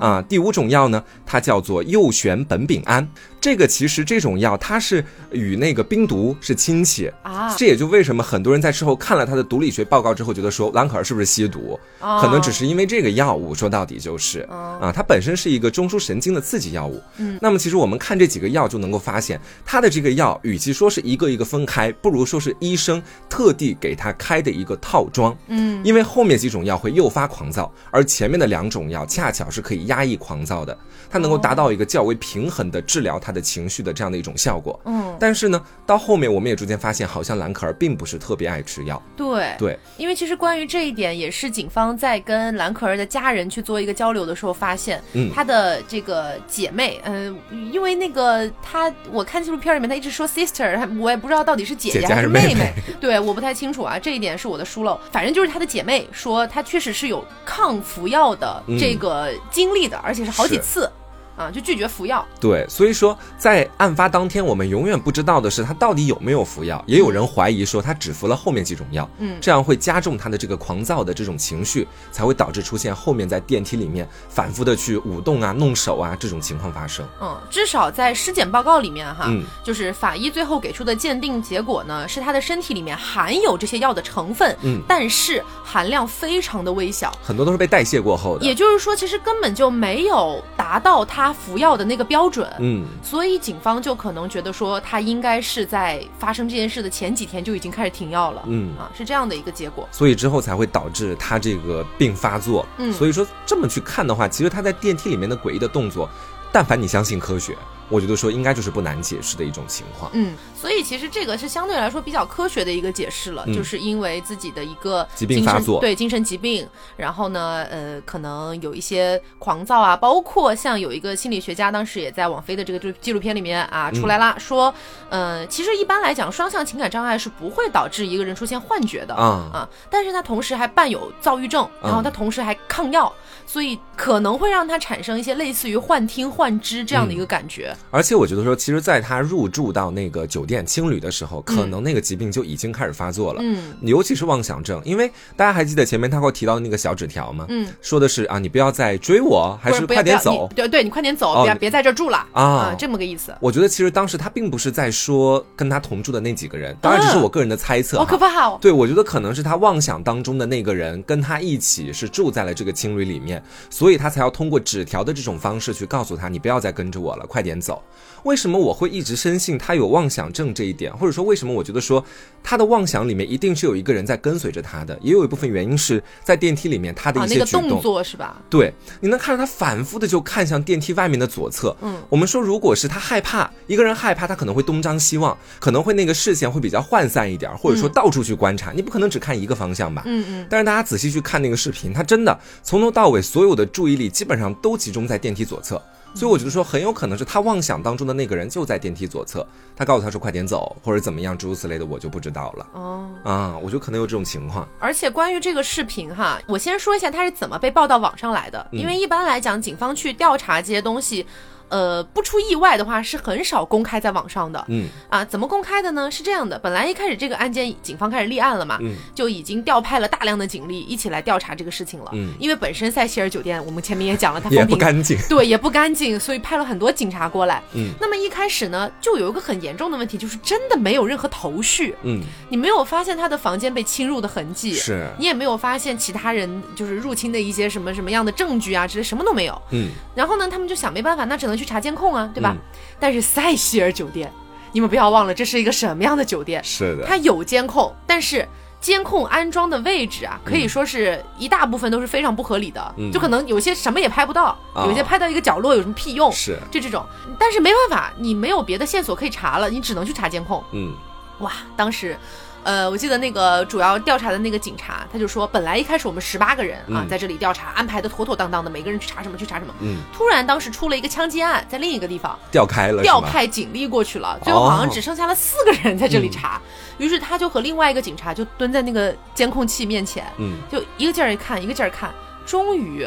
啊，第五种药呢，它叫做右旋苯丙胺。这个其实这种药它是与那个冰毒是亲戚啊，这也就为什么很多人在事后看了他的毒理学报告之后，觉得说兰可儿是不是吸毒？可能只是因为这个药物，说到底就是啊，它本身是一个中枢神经的刺激药物。嗯，那么其实我们看这几个药就能够发现，它的这个药与其说是一个一个分开，不如说是医生特地给他开的一个套装。嗯，因为后面几种药会诱发狂躁，而前面的两种药恰巧是可以压抑狂躁的，它能够达到一个较为平衡的治疗它。的情绪的这样的一种效果，嗯，但是呢，到后面我们也逐渐发现，好像兰可儿并不是特别爱吃药，对。对，因为其实关于这一点，也是警方在跟兰可儿的家人去做一个交流的时候发现，嗯，她的这个姐妹，嗯，因为那个她，我看纪录片里面她一直说 sister，我也不知道到底是姐姐还是妹妹，对，我不太清楚啊，这一点是我的疏漏，反正就是她的姐妹说她确实是有抗服药的这个经历的，而且是好几次。啊，就拒绝服药。对，所以说在案发当天，我们永远不知道的是他到底有没有服药。也有人怀疑说他只服了后面几种药，嗯，这样会加重他的这个狂躁的这种情绪，才会导致出现后面在电梯里面反复的去舞动啊、弄手啊这种情况发生。嗯，至少在尸检报告里面哈，就是法医最后给出的鉴定结果呢，是他的身体里面含有这些药的成分，嗯，但是含量非常的微小，很多都是被代谢过后的。也就是说，其实根本就没有达到他。他服药的那个标准，嗯，所以警方就可能觉得说他应该是在发生这件事的前几天就已经开始停药了，嗯。啊，是这样的一个结果，所以之后才会导致他这个病发作。嗯，所以说这么去看的话，其实他在电梯里面的诡异的动作，但凡你相信科学。我觉得说应该就是不难解释的一种情况。嗯，所以其实这个是相对来说比较科学的一个解释了，就是因为自己的一个疾病发作，对精神疾病，然后呢，呃，可能有一些狂躁啊，包括像有一个心理学家当时也在网飞的这个纪纪录片里面啊出来啦，说，呃，其实一般来讲，双向情感障碍是不会导致一个人出现幻觉的啊啊，但是他同时还伴有躁郁症，然后他同时还抗药，所以可能会让他产生一些类似于幻听、幻知这样的一个感觉。而且我觉得说，其实，在他入住到那个酒店青旅的时候，可能那个疾病就已经开始发作了。嗯，尤其是妄想症，因为大家还记得前面他会提到那个小纸条吗？嗯，说的是啊，你不要再追我，还是快点走。对对，你快点走，别别在这住了啊，这么个意思。我觉得其实当时他并不是在说跟他同住的那几个人，当然只是我个人的猜测。好可怕哦！对，我觉得可能是他妄想当中的那个人跟他一起是住在了这个青旅里面，所以他才要通过纸条的这种方式去告诉他，你不要再跟着我了，快点走。为什么我会一直深信他有妄想症这一点，或者说为什么我觉得说他的妄想里面一定是有一个人在跟随着他的？也有一部分原因是在电梯里面他的一些举动，动作是吧？对，你能看到他反复的就看向电梯外面的左侧。嗯，我们说如果是他害怕，一个人害怕，他可能会东张西望，可能会那个视线会比较涣散一点，或者说到处去观察，你不可能只看一个方向吧？嗯嗯。但是大家仔细去看那个视频，他真的从头到尾所有的注意力基本上都集中在电梯左侧。所以我觉得说很有可能是他妄想当中的那个人就在电梯左侧，他告诉他说快点走或者怎么样诸如此类的，我就不知道了。哦，啊，我觉得可能有这种情况。而且关于这个视频哈，我先说一下他是怎么被报到网上来的，因为一般来讲，警方去调查这些东西。呃，不出意外的话，是很少公开在网上的。嗯啊，怎么公开的呢？是这样的，本来一开始这个案件警方开始立案了嘛，嗯，就已经调派了大量的警力一起来调查这个事情了。嗯，因为本身塞西尔酒店，我们前面也讲了，它也不干净，对，也不干净，所以派了很多警察过来。嗯，那么一开始呢，就有一个很严重的问题，就是真的没有任何头绪。嗯，你没有发现他的房间被侵入的痕迹，是你也没有发现其他人就是入侵的一些什么什么样的证据啊之类，什么都没有。嗯，然后呢，他们就想没办法，那只能去查监控啊。对吧？但是塞西尔酒店，你们不要忘了，这是一个什么样的酒店？是的，它有监控，但是监控安装的位置啊，可以说是一大部分都是非常不合理的，就可能有些什么也拍不到，有些拍到一个角落有什么屁用？是，就这种。但是没办法，你没有别的线索可以查了，你只能去查监控。嗯。哇，当时。呃，我记得那个主要调查的那个警察，他就说，本来一开始我们十八个人啊，在这里调查，安排的妥妥当当的，每个人去查什么去查什么。嗯。突然当时出了一个枪击案，在另一个地方调开了，调派警力过去了，最后好像只剩下了四个人在这里查。于是他就和另外一个警察就蹲在那个监控器面前，嗯，就一个劲儿一看，一个劲儿看，终于。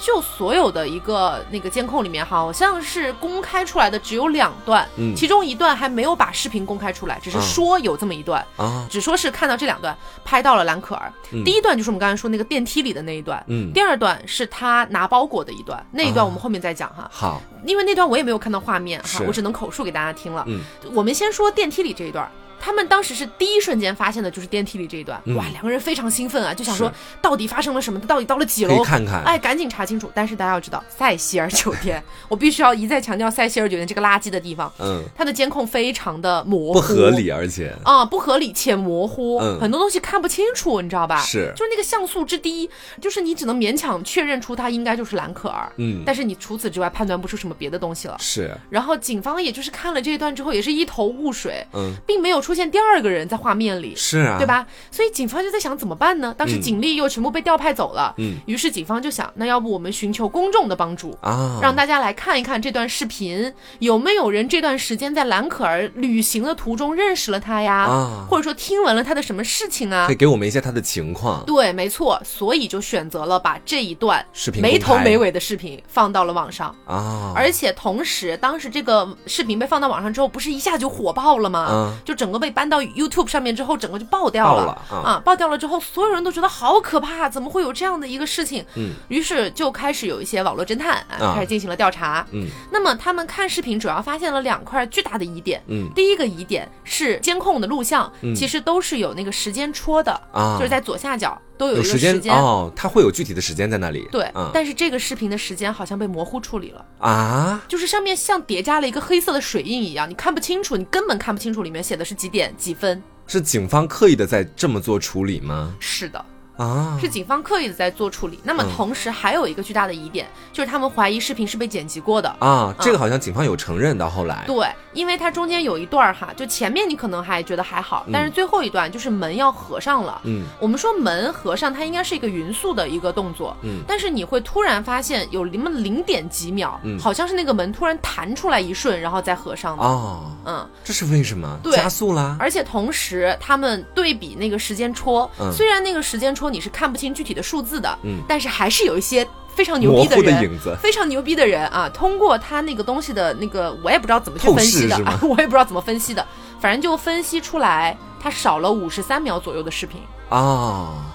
就所有的一个那个监控里面，好像是公开出来的只有两段，嗯，其中一段还没有把视频公开出来，只是说有这么一段啊，只说是看到这两段拍到了蓝可儿。第一段就是我们刚才说那个电梯里的那一段，嗯，第二段是他拿包裹的一段，那一段我们后面再讲哈。好，因为那段我也没有看到画面哈，我只能口述给大家听了。嗯，我们先说电梯里这一段。他们当时是第一瞬间发现的，就是电梯里这一段，哇，两个人非常兴奋啊，就想说到底发生了什么？到底到了几楼？看看，哎，赶紧查清楚。但是大家要知道，塞西尔酒店，我必须要一再强调，塞西尔酒店这个垃圾的地方，嗯，它的监控非常的模糊，不合理，而且啊，不合理且模糊，很多东西看不清楚，你知道吧？是，就是那个像素之低，就是你只能勉强确认出它应该就是兰可儿，嗯，但是你除此之外判断不出什么别的东西了。是，然后警方也就是看了这一段之后，也是一头雾水，嗯，并没有出现第二个人。在画面里是啊，对吧？所以警方就在想怎么办呢？当时警力又全部被调派走了，嗯，于是警方就想，那要不我们寻求公众的帮助啊，让大家来看一看这段视频，有没有人这段时间在兰可儿旅行的途中认识了他呀？啊，或者说听闻了他的什么事情啊？可以给我们一些他的情况。对，没错，所以就选择了把这一段视频没头没尾的视频放到了网上啊，而且同时，当时这个视频被放到网上之后，不是一下就火爆了吗？嗯，就整个被搬到 YouTube。上面之后，整个就爆掉了啊！爆掉了之后，所有人都觉得好可怕，怎么会有这样的一个事情？嗯，于是就开始有一些网络侦探啊，开始进行了调查。嗯，那么他们看视频，主要发现了两块巨大的疑点。嗯，第一个疑点是监控的录像，其实都是有那个时间戳的啊，就是在左下角都有一个时间哦，它会有具体的时间在那里。对，但是这个视频的时间好像被模糊处理了啊，就是上面像叠加了一个黑色的水印一样，你看不清楚，你根本看不清楚里面写的是几点几分。是警方刻意的在这么做处理吗？是的。啊，是警方刻意的在做处理。那么同时还有一个巨大的疑点，就是他们怀疑视频是被剪辑过的啊。这个好像警方有承认到后来。对，因为它中间有一段哈，就前面你可能还觉得还好，但是最后一段就是门要合上了。嗯，我们说门合上，它应该是一个匀速的一个动作。嗯，但是你会突然发现有那么零点几秒，好像是那个门突然弹出来一瞬，然后再合上的。哦，嗯，这是为什么？对加速啦。而且同时他们对比那个时间戳，虽然那个时间戳。你是看不清具体的数字的，嗯，但是还是有一些非常牛逼的人，非常牛逼的人啊，通过他那个东西的那个，我也不知道怎么去分析的，我也不知道怎么分析的，反正就分析出来，他少了五十三秒左右的视频。啊。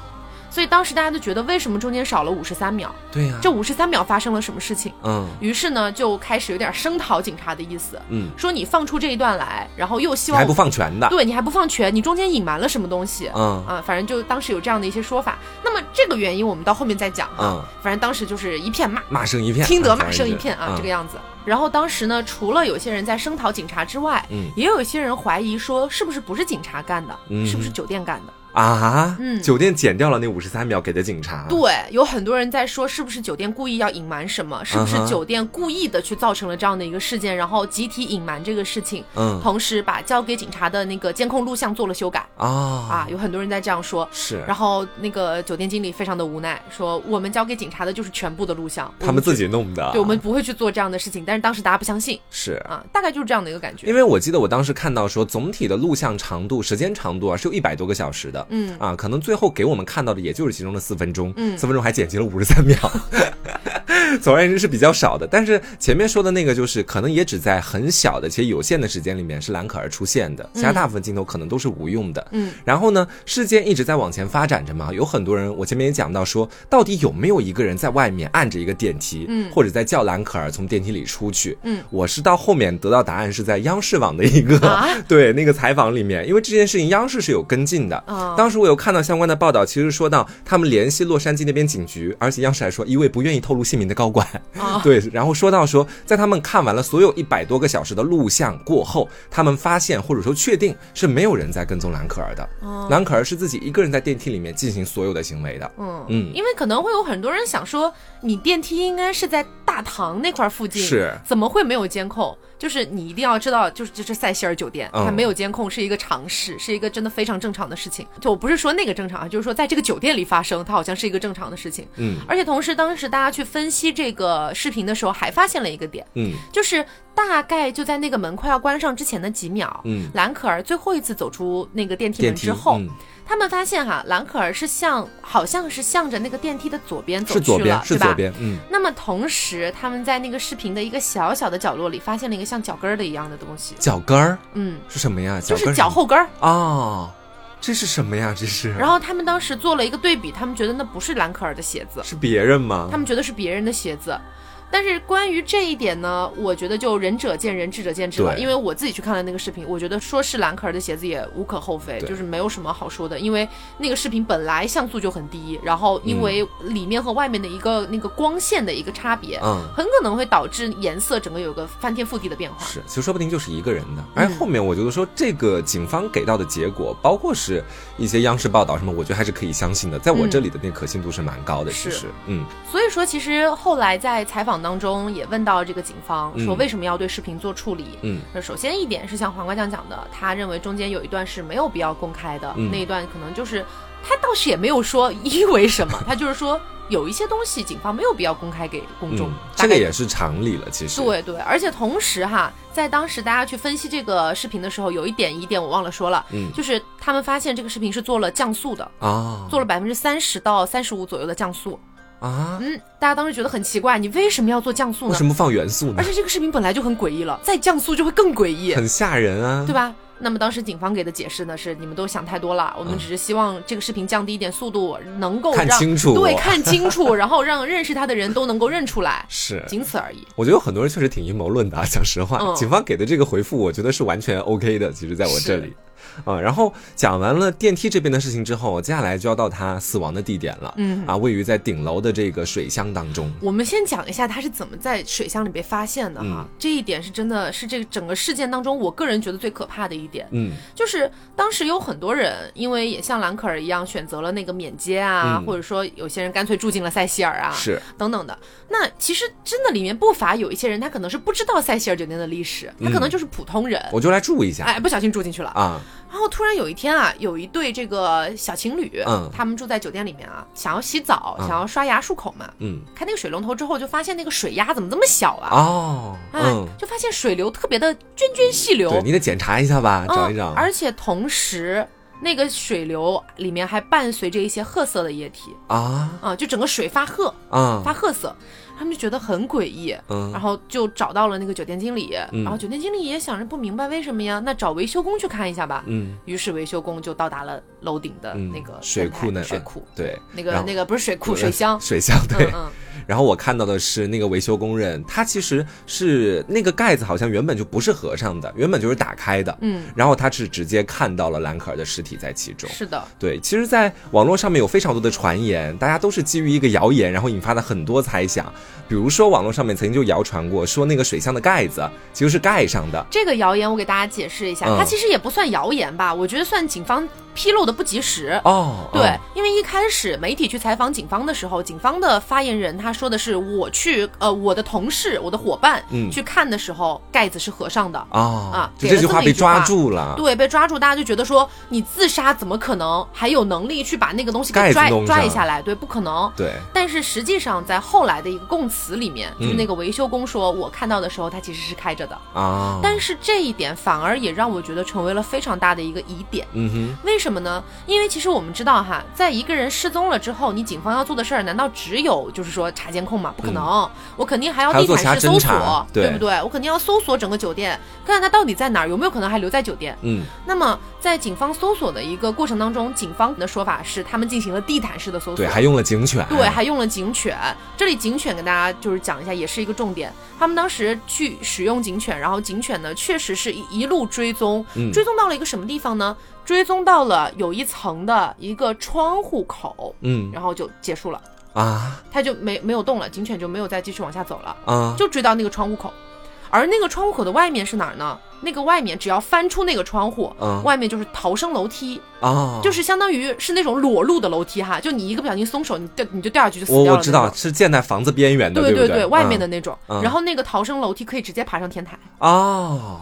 所以当时大家都觉得，为什么中间少了五十三秒？对呀，这五十三秒发生了什么事情？嗯，于是呢，就开始有点声讨警察的意思。嗯，说你放出这一段来，然后又希望还不放全的，对你还不放全，你中间隐瞒了什么东西？嗯啊，反正就当时有这样的一些说法。那么这个原因我们到后面再讲啊。反正当时就是一片骂，骂声一片，听得骂声一片啊，这个样子。然后当时呢，除了有些人在声讨警察之外，嗯，也有一些人怀疑说，是不是不是警察干的，嗯是不是酒店干的？啊，嗯，酒店剪掉了那五十三秒给的警察。对，有很多人在说，是不是酒店故意要隐瞒什么？是不是酒店故意的去造成了这样的一个事件，然后集体隐瞒这个事情？嗯，同时把交给警察的那个监控录像做了修改。啊啊，有很多人在这样说。是。然后那个酒店经理非常的无奈，说我们交给警察的就是全部的录像，他们自己弄的。对，我们不会去做这样的事情。但是当时大家不相信。是啊，大概就是这样的一个感觉。因为我记得我当时看到说，总体的录像长度、时间长度啊，是有一百多个小时的。嗯啊，可能。最后给我们看到的也就是其中的四分钟，嗯，四分钟还剪辑了五十三秒，总而言之是比较少的。但是前面说的那个就是可能也只在很小的且有限的时间里面是兰可儿出现的，其他大部分镜头可能都是无用的。嗯，然后呢，事件一直在往前发展着嘛，有很多人，我前面也讲到说，到底有没有一个人在外面按着一个电梯，嗯，或者在叫兰可儿从电梯里出去？嗯，我是到后面得到答案是在央视网的一个 对那个采访里面，因为这件事情央视是有跟进的。当时我有看到。相关的报道其实说到，他们联系洛杉矶那边警局，而且央视还说一位不愿意透露姓名的高管，对，然后说到说，在他们看完了所有一百多个小时的录像过后，他们发现或者说确定是没有人在跟踪兰可儿的，兰可儿是自己一个人在电梯里面进行所有的行为的，嗯。嗯，因为可能会有很多人想说，你电梯应该是在大堂那块附近，是，怎么会没有监控？就是你一定要知道，就是这是塞西尔酒店，它没有监控是一个常识，是一个真的非常正常的事情。就我不是说那个正常啊，就是说在这个酒店里发生，它好像是一个正常的事情。嗯，而且同时当时大家去分析这个视频的时候，还发现了一个点，嗯，就是大概就在那个门快要关上之前的几秒，嗯，兰可儿最后一次走出那个电梯门之后。他们发现哈，兰可儿是向，好像是向着那个电梯的左边走去了，是左边，嗯。那么同时，他们在那个视频的一个小小的角落里，发现了一个像脚跟儿的一样的东西。脚跟儿，嗯，是什么呀？就是脚后跟儿啊。这是什么呀？这是。然后他们当时做了一个对比，他们觉得那不是兰可儿的鞋子，是别人吗？他们觉得是别人的鞋子。但是关于这一点呢，我觉得就仁者见仁，智者见智吧。因为我自己去看了那个视频，我觉得说是兰可儿的鞋子也无可厚非，就是没有什么好说的。因为那个视频本来像素就很低，然后因为里面和外面的一个那个光线的一个差别，嗯，很可能会导致颜色整个有个翻天覆地的变化。是，其实说不定就是一个人的。而后面我觉得说这个警方给到的结果，包括是一些央视报道什么，我觉得还是可以相信的。在我这里的那可信度是蛮高的，其实，嗯。所以说，其实后来在采访当中也问到这个警方说为什么要对视频做处理？嗯，那首先一点是像黄瓜酱讲的，他认为中间有一段是没有必要公开的，那一段可能就是他倒是也没有说因为什么，他就是说有一些东西警方没有必要公开给公众，这个也是常理了。其实对对，而且同时哈，在当时大家去分析这个视频的时候，有一点疑点我忘了说了，嗯，就是他们发现这个视频是做了降速的啊，做了百分之三十到三十五左右的降速。啊，嗯，大家当时觉得很奇怪，你为什么要做降速呢？为什么放元素呢？而且这个视频本来就很诡异了，再降速就会更诡异，很吓人啊，对吧？那么当时警方给的解释呢是，你们都想太多了，我们只是希望这个视频降低一点速度，能够看清楚，对，看清楚，然后让认识他的人都能够认出来，是，仅此而已。我觉得有很多人确实挺阴谋论的，啊讲实话，警方给的这个回复，我觉得是完全 OK 的。其实，在我这里。啊，然后讲完了电梯这边的事情之后，接下来就要到他死亡的地点了。嗯，啊，位于在顶楼的这个水箱当中。我们先讲一下他是怎么在水箱里被发现的哈，这一点是真的是这个整个事件当中，我个人觉得最可怕的一点。嗯，就是当时有很多人，因为也像兰可儿一样选择了那个免接啊，或者说有些人干脆住进了塞西尔啊，是等等的。那其实真的里面不乏有一些人，他可能是不知道塞西尔酒店的历史，他可能就是普通人，我就来住一下，哎，不小心住进去了啊。然后突然有一天啊，有一对这个小情侣，嗯，他们住在酒店里面啊，想要洗澡，想要刷牙漱口嘛，嗯，开那个水龙头之后，就发现那个水压怎么这么小啊？哦，嗯，就发现水流特别的涓涓细流，对你得检查一下吧，找一找。而且同时，那个水流里面还伴随着一些褐色的液体。啊，啊，就整个水发褐啊，发褐色。他们就觉得很诡异，嗯，然后就找到了那个酒店经理，然后酒店经理也想着不明白为什么呀，那找维修工去看一下吧，嗯，于是维修工就到达了楼顶的那个水库那水库，对，那个那个不是水库，水箱，水箱，对。然后我看到的是那个维修工人，他其实是那个盖子好像原本就不是合上的，原本就是打开的，嗯，然后他是直接看到了兰可儿的尸体在其中，是的，对。其实，在网络上面有非常多的传言，大家都是基于一个谣言，然后引发了很多猜想。比如说，网络上面曾经就谣传过，说那个水箱的盖子其实是盖上的。这个谣言我给大家解释一下，它其实也不算谣言吧，我觉得算警方。披露的不及时哦，对，因为一开始媒体去采访警方的时候，警方的发言人他说的是我去呃我的同事我的伙伴嗯去看的时候盖子是合上的啊啊，这句话被抓住了，对，被抓住，大家就觉得说你自杀怎么可能还有能力去把那个东西给拽拽下来？对，不可能。对，但是实际上在后来的一个供词里面，就是那个维修工说我看到的时候它其实是开着的啊，但是这一点反而也让我觉得成为了非常大的一个疑点。嗯哼，为什什么呢？因为其实我们知道哈，在一个人失踪了之后，你警方要做的事儿，难道只有就是说查监控吗？不可能，我肯定还要地毯式搜索，对不对？我肯定要搜索整个酒店，看看他到底在哪儿，有没有可能还留在酒店。嗯，那么在警方搜索的一个过程当中，警方的说法是他们进行了地毯式的搜索，对，还用了警犬，对，还用了警犬。这里警犬跟大家就是讲一下，也是一个重点。他们当时去使用警犬，然后警犬呢，确实是一一路追踪，追踪到了一个什么地方呢？追踪到了有一层的一个窗户口，嗯，然后就结束了。啊，他就没没有动了，警犬就没有再继续往下走了。啊，就追到那个窗户口，而那个窗户口的外面是哪儿呢？那个外面只要翻出那个窗户，嗯，外面就是逃生楼梯啊，就是相当于是那种裸露的楼梯哈，就你一个不小心松手，你掉你就掉下去就死掉了。我知道是建在房子边缘的，对对对，外面的那种。然后那个逃生楼梯可以直接爬上天台。哦。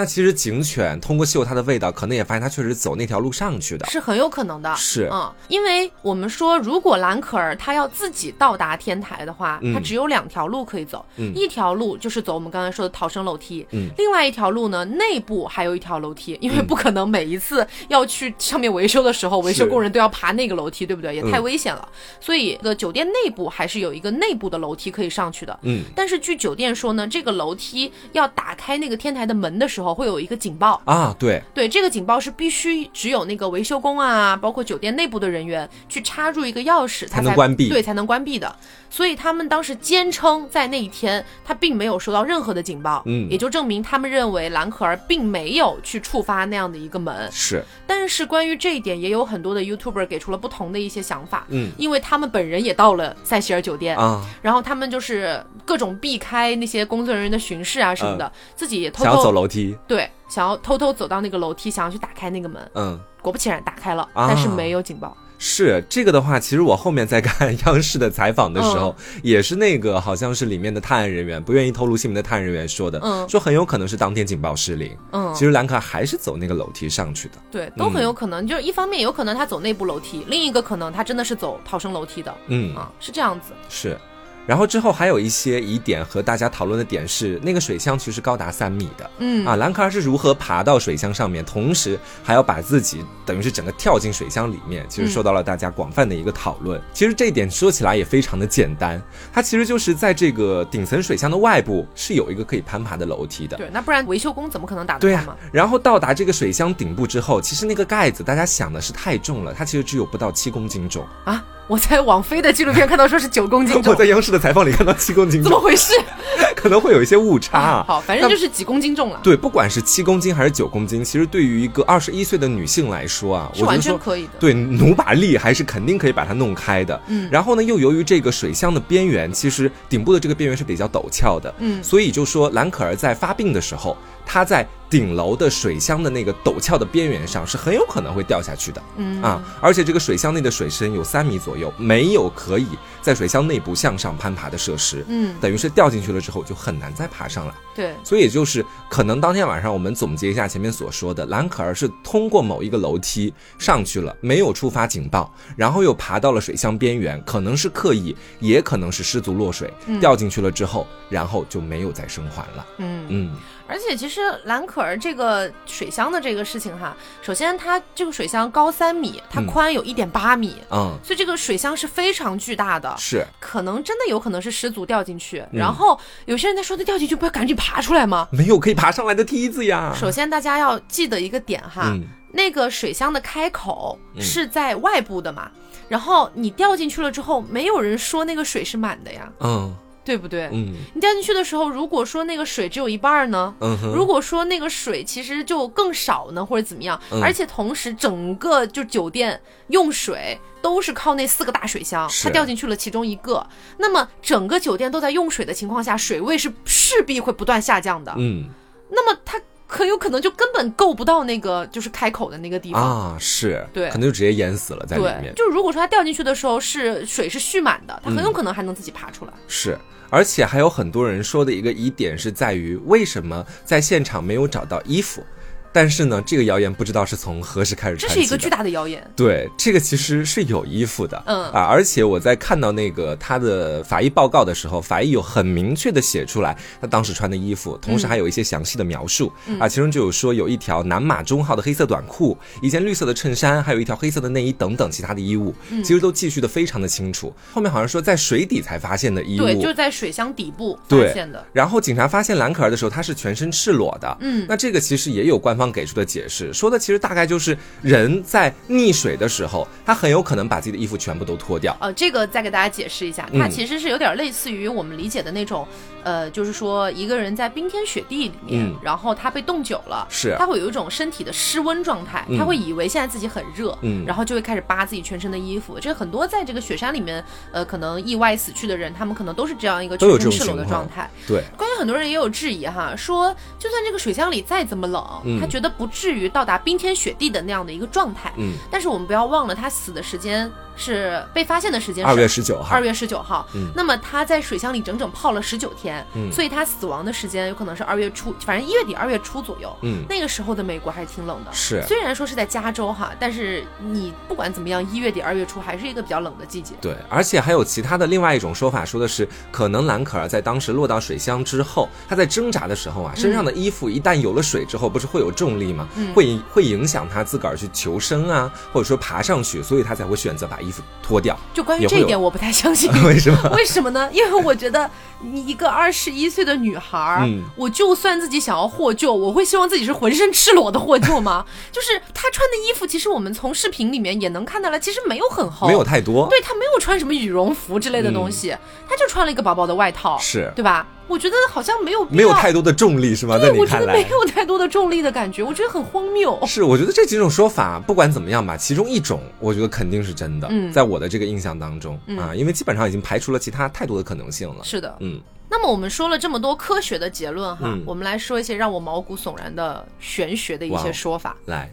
那其实警犬通过嗅它的味道，可能也发现它确实走那条路上去的，是很有可能的。是，嗯，因为我们说，如果蓝可儿它要自己到达天台的话，它只有两条路可以走，一条路就是走我们刚才说的逃生楼梯，嗯，另外一条路呢，内部还有一条楼梯，因为不可能每一次要去上面维修的时候，维修工人都要爬那个楼梯，对不对？也太危险了。所以，个酒店内部还是有一个内部的楼梯可以上去的，嗯。但是据酒店说呢，这个楼梯要打开那个天台的门的时候，会有一个警报。啊，对。对，这个警报是必须只有那个维修工啊，包括酒店内部的人员去插入一个钥匙，才能关闭，对，才能关闭的。所以他们当时坚称，在那一天他并没有收到任何的警报，嗯，也就证明他们认为蓝可儿并没有去触发那样的一个门。是，但是关于这一点，也有很多的 YouTuber 给出了不同的一些想法，嗯，因为他们本人也到了塞西尔酒店啊，然后他们就是各种避开那些工作人员的巡视啊什么的，自己也偷偷走楼梯，对。想要偷偷走到那个楼梯，想要去打开那个门，嗯，果不其然打开了，但是没有警报。是这个的话，其实我后面在看央视的采访的时候，也是那个好像是里面的探案人员不愿意透露姓名的探案人员说的，嗯，说很有可能是当天警报失灵，嗯，其实兰可还是走那个楼梯上去的，对，都很有可能，就是一方面有可能他走内部楼梯，另一个可能他真的是走逃生楼梯的，嗯。啊，是这样子，是。然后之后还有一些疑点和大家讨论的点是，那个水箱其实高达三米的，嗯啊，兰可儿是如何爬到水箱上面，同时还要把自己等于是整个跳进水箱里面，其实受到了大家广泛的一个讨论。其实这一点说起来也非常的简单，它其实就是在这个顶层水箱的外部是有一个可以攀爬的楼梯的。对，那不然维修工怎么可能打得开吗？然后到达这个水箱顶部之后，其实那个盖子大家想的是太重了，它其实只有不到七公斤重啊。我在网飞的纪录片看到说是九公斤 重，我在央视的采访里看到七公斤重，怎么回事？可能会有一些误差啊。好，反正就是几公斤重了。对，不管是七公斤还是九公斤，其实对于一个二十一岁的女性来说啊，是完全可以的。对，努把力还是肯定可以把它弄开的。嗯。然后呢，又由于这个水箱的边缘，其实顶部的这个边缘是比较陡峭的。嗯。所以就说兰可儿在发病的时候，她在。顶楼的水箱的那个陡峭的边缘上是很有可能会掉下去的，嗯。啊，而且这个水箱内的水深有三米左右，没有可以在水箱内部向上攀爬的设施，嗯，等于是掉进去了之后就很难再爬上来，对，所以也就是可能当天晚上我们总结一下前面所说的，兰可儿是通过某一个楼梯上去了，没有触发警报，然后又爬到了水箱边缘，可能是刻意，也可能是失足落水掉进去了之后，然后就没有再生还了，嗯。嗯。而且其实蓝可儿这个水箱的这个事情哈，首先它这个水箱高三米，它宽有一点八米，嗯，所以这个水箱是非常巨大的，是可能真的有可能是失足掉进去。然后有些人在说，他掉进去不要赶紧爬出来吗？没有可以爬上来的梯子呀。首先大家要记得一个点哈，那个水箱的开口是在外部的嘛，然后你掉进去了之后，没有人说那个水是满的呀，嗯。对不对？嗯，你掉进去的时候，如果说那个水只有一半呢？嗯如果说那个水其实就更少呢，或者怎么样？而且同时，整个就酒店用水都是靠那四个大水箱，它掉进去了其中一个，那么整个酒店都在用水的情况下，水位是势必会不断下降的。嗯，那么它很有可能就根本够不到那个就是开口的那个地方啊，是对，可能就直接淹死了在里面。就如果说它掉进去的时候是水是蓄满的，它很有可能还能自己爬出来。是。而且还有很多人说的一个疑点是在于，为什么在现场没有找到衣服？但是呢，这个谣言不知道是从何时开始传这是一个巨大的谣言。对，这个其实是有衣服的，嗯啊，而且我在看到那个他的法医报告的时候，法医有很明确的写出来他当时穿的衣服，同时还有一些详细的描述啊，其中就有说有一条南马中号的黑色短裤，一件绿色的衬衫，还有一条黑色的内衣等等其他的衣物，其实都记叙的非常的清楚。后面好像说在水底才发现的衣物，对，就在水箱底部发现的。然后警察发现兰可儿的时候，她是全身赤裸的，嗯，那这个其实也有官方。方给出的解释，说的其实大概就是人在溺水的时候，他很有可能把自己的衣服全部都脱掉。呃，这个再给大家解释一下，它其实是有点类似于我们理解的那种，呃，就是说一个人在冰天雪地里面，然后他被冻久了，是他会有一种身体的失温状态，他会以为现在自己很热，嗯，然后就会开始扒自己全身的衣服。这很多在这个雪山里面，呃，可能意外死去的人，他们可能都是这样一个全身赤裸的状态。对，关于很多人也有质疑哈，说就算这个水箱里再怎么冷，他觉得不至于到达冰天雪地的那样的一个状态。嗯，但是我们不要忘了，他死的时间是被发现的时间二月十九号。二月十九号，嗯，那么他在水箱里整整泡了十九天，嗯，所以他死亡的时间有可能是二月初，反正一月底二月初左右，嗯，那个时候的美国还是挺冷的。是，虽然说是在加州哈，但是你不管怎么样，一月底二月初还是一个比较冷的季节。对，而且还有其他的另外一种说法，说的是可能兰可儿在当时落到水箱之后，他在挣扎的时候啊，身上的衣服一旦有了水之后，不是会有重力吗？会会影响他自个儿去求生啊，或者说爬上去，所以他才会选择把衣服脱掉。就关于这一点，我不太相信。为什么？为什么呢？因为我觉得你一个二十一岁的女孩，我就算自己想要获救，我会希望自己是浑身赤裸的获救吗？就是她穿的衣服，其实我们从视频里面也能看到了，其实没有很厚，没有太多。对她没有穿什么羽绒服之类的东西，她就穿了一个薄薄的外套，是对吧？我觉得好像没有没有太多的重力是吗？对，我觉得，没有太多的重力的感觉，我觉得很荒谬。是，我觉得这几种说法不管怎么样吧，其中一种我觉得肯定是真的。嗯，在我的这个印象当中啊，因为基本上已经排除了其他太多的可能性了。是的，嗯。那么我们说了这么多科学的结论哈，我们来说一些让我毛骨悚然的玄学的一些说法。来，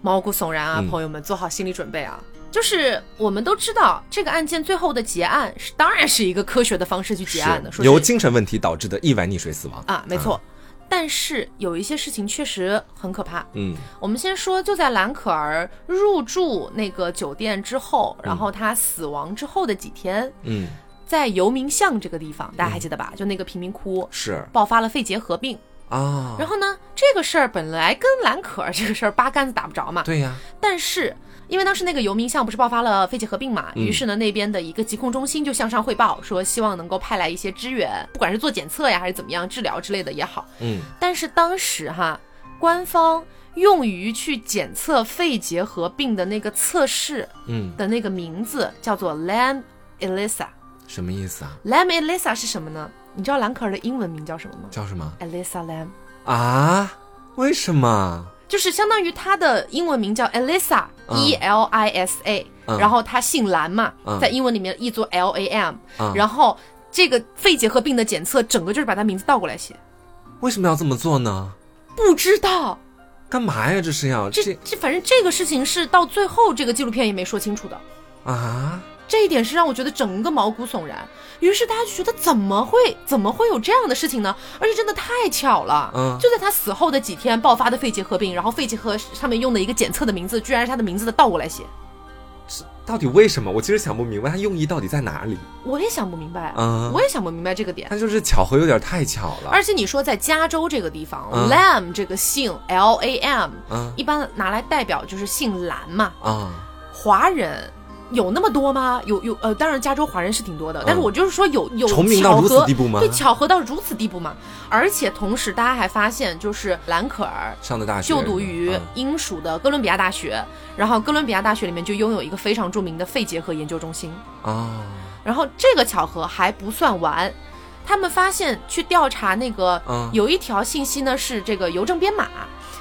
毛骨悚然啊，朋友们做好心理准备啊。就是我们都知道，这个案件最后的结案是当然是一个科学的方式去结案的，说由精神问题导致的意外溺水死亡啊，没错。但是有一些事情确实很可怕。嗯，我们先说，就在兰可儿入住那个酒店之后，然后她死亡之后的几天，嗯，在游民巷这个地方，大家还记得吧？就那个贫民窟是爆发了肺结核病啊。然后呢，这个事儿本来跟蓝可儿这个事儿八竿子打不着嘛。对呀。但是。因为当时那个游民巷不是爆发了肺结核病嘛，于是呢那边的一个疾控中心就向上汇报说，希望能够派来一些支援，不管是做检测呀还是怎么样治疗之类的也好。嗯，但是当时哈，官方用于去检测肺结核病的那个测试，嗯的那个名字叫做 Lam Elisa，什么意思啊？Lam Elisa 是什么呢？你知道兰可儿的英文名叫什么吗？叫什么？Elisa Lam。啊？为什么？就是相当于她的英文名叫 Elisa，E L I S A，然后她姓兰嘛，在英文里面译作 L A M，然后这个肺结核病的检测，整个就是把她名字倒过来写。为什么要这么做呢？不知道。干嘛呀？这是要这这，反正这个事情是到最后这个纪录片也没说清楚的。啊。这一点是让我觉得整个毛骨悚然，于是大家就觉得怎么会怎么会有这样的事情呢？而且真的太巧了，嗯，就在他死后的几天爆发的肺结核病，然后肺结核上面用的一个检测的名字，居然是他的名字的倒过来写，是到底为什么？我其实想不明白他用意到底在哪里。我也想不明白，嗯，我也想不明白这个点。他就是巧合有点太巧了。而且你说在加州这个地方，Lam 这个姓 L A M，嗯，一般拿来代表就是姓兰嘛，啊，华人。有那么多吗？有有呃，当然加州华人是挺多的，但是我就是说有有巧合，对巧合到如此地步吗？而且同时，大家还发现，就是兰可儿上的大学就读于英属的哥伦比亚大学，然后哥伦比亚大学里面就拥有一个非常著名的肺结核研究中心啊。然后这个巧合还不算完，他们发现去调查那个有一条信息呢，是这个邮政编码。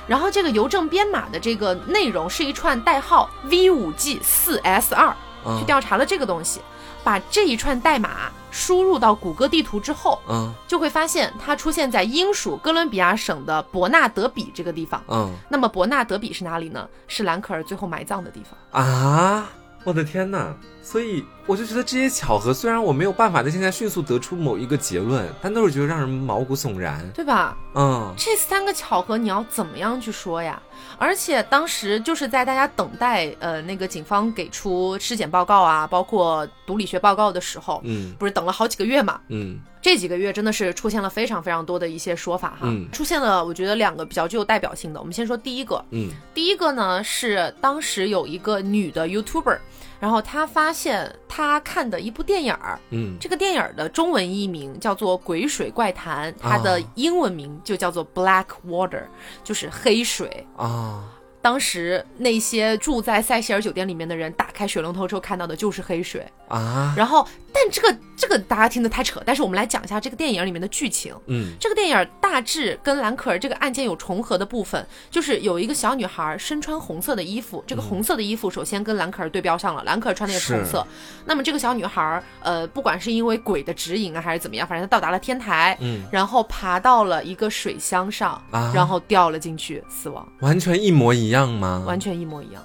然后这个邮政编码的这个内容是一串代号 V 五 G 四 S 二，去调查了这个东西，把这一串代码输入到谷歌地图之后，嗯，就会发现它出现在英属哥伦比亚省的伯纳德比这个地方，嗯，那么伯纳德比是哪里呢？是兰可儿最后埋葬的地方啊！我的天哪！所以我就觉得这些巧合，虽然我没有办法在现在迅速得出某一个结论，但都是觉得让人毛骨悚然，对吧？嗯，这三个巧合你要怎么样去说呀？而且当时就是在大家等待呃那个警方给出尸检报告啊，包括毒理学报告的时候，嗯，不是等了好几个月嘛，嗯，这几个月真的是出现了非常非常多的一些说法哈，出现了我觉得两个比较具有代表性的，我们先说第一个，嗯，第一个呢是当时有一个女的 YouTuber。然后他发现他看的一部电影儿，嗯，这个电影的中文译名叫做《鬼水怪谈》，它的英文名就叫做 Black Water，就是黑水。啊。当时那些住在塞西尔酒店里面的人打开水龙头之后看到的就是黑水啊，然后。但这个这个大家听得太扯，但是我们来讲一下这个电影里面的剧情。嗯，这个电影大致跟兰可儿这个案件有重合的部分，就是有一个小女孩身穿红色的衣服，这个红色的衣服首先跟兰可儿对标上了，兰可儿穿的也是红色。那么这个小女孩，呃，不管是因为鬼的指引啊，还是怎么样，反正她到达了天台，嗯，然后爬到了一个水箱上，然后掉了进去死亡。完全一模一样吗？完全一模一样。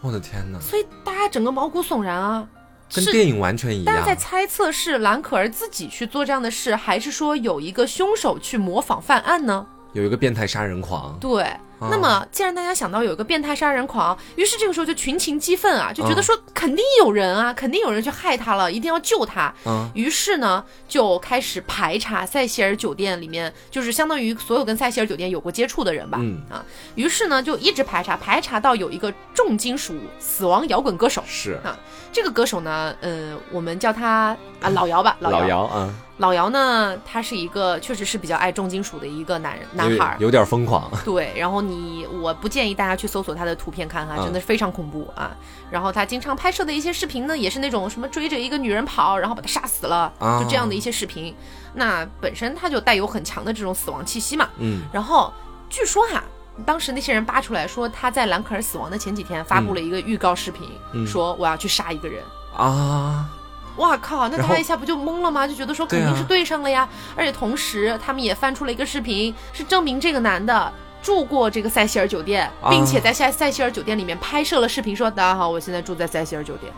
我的天哪！所以大家整个毛骨悚然啊。跟电影完全一样。大家在猜测是蓝可儿自己去做这样的事，还是说有一个凶手去模仿犯案呢？有一个变态杀人狂。对。那么，既然大家想到有一个变态杀人狂，于是这个时候就群情激愤啊，就觉得说肯定有人啊，肯定有人去害他了，一定要救他。嗯。于是呢，就开始排查塞西尔酒店里面，就是相当于所有跟塞西尔酒店有过接触的人吧。嗯。啊，于是呢，就一直排查，排查到有一个重金属死亡摇滚歌手。是啊。这个歌手呢，呃，我们叫他啊老姚吧，老姚啊。老姚呢，他是一个确实是比较爱重金属的一个男人，男孩，有点疯狂。对，然后你，我不建议大家去搜索他的图片看看，真的是非常恐怖啊。然后他经常拍摄的一些视频呢，也是那种什么追着一个女人跑，然后把她杀死了，就这样的一些视频。那本身他就带有很强的这种死亡气息嘛。嗯。然后据说哈。当时那些人扒出来说，他在兰可儿死亡的前几天发布了一个预告视频，说我要去杀一个人啊！哇靠！那他一下不就懵了吗？就觉得说肯定是对上了呀！而且同时他们也翻出了一个视频，是证明这个男的住过这个塞西尔酒店，并且在塞塞西尔酒店里面拍摄了视频，说大家好，我现在住在塞西尔酒店。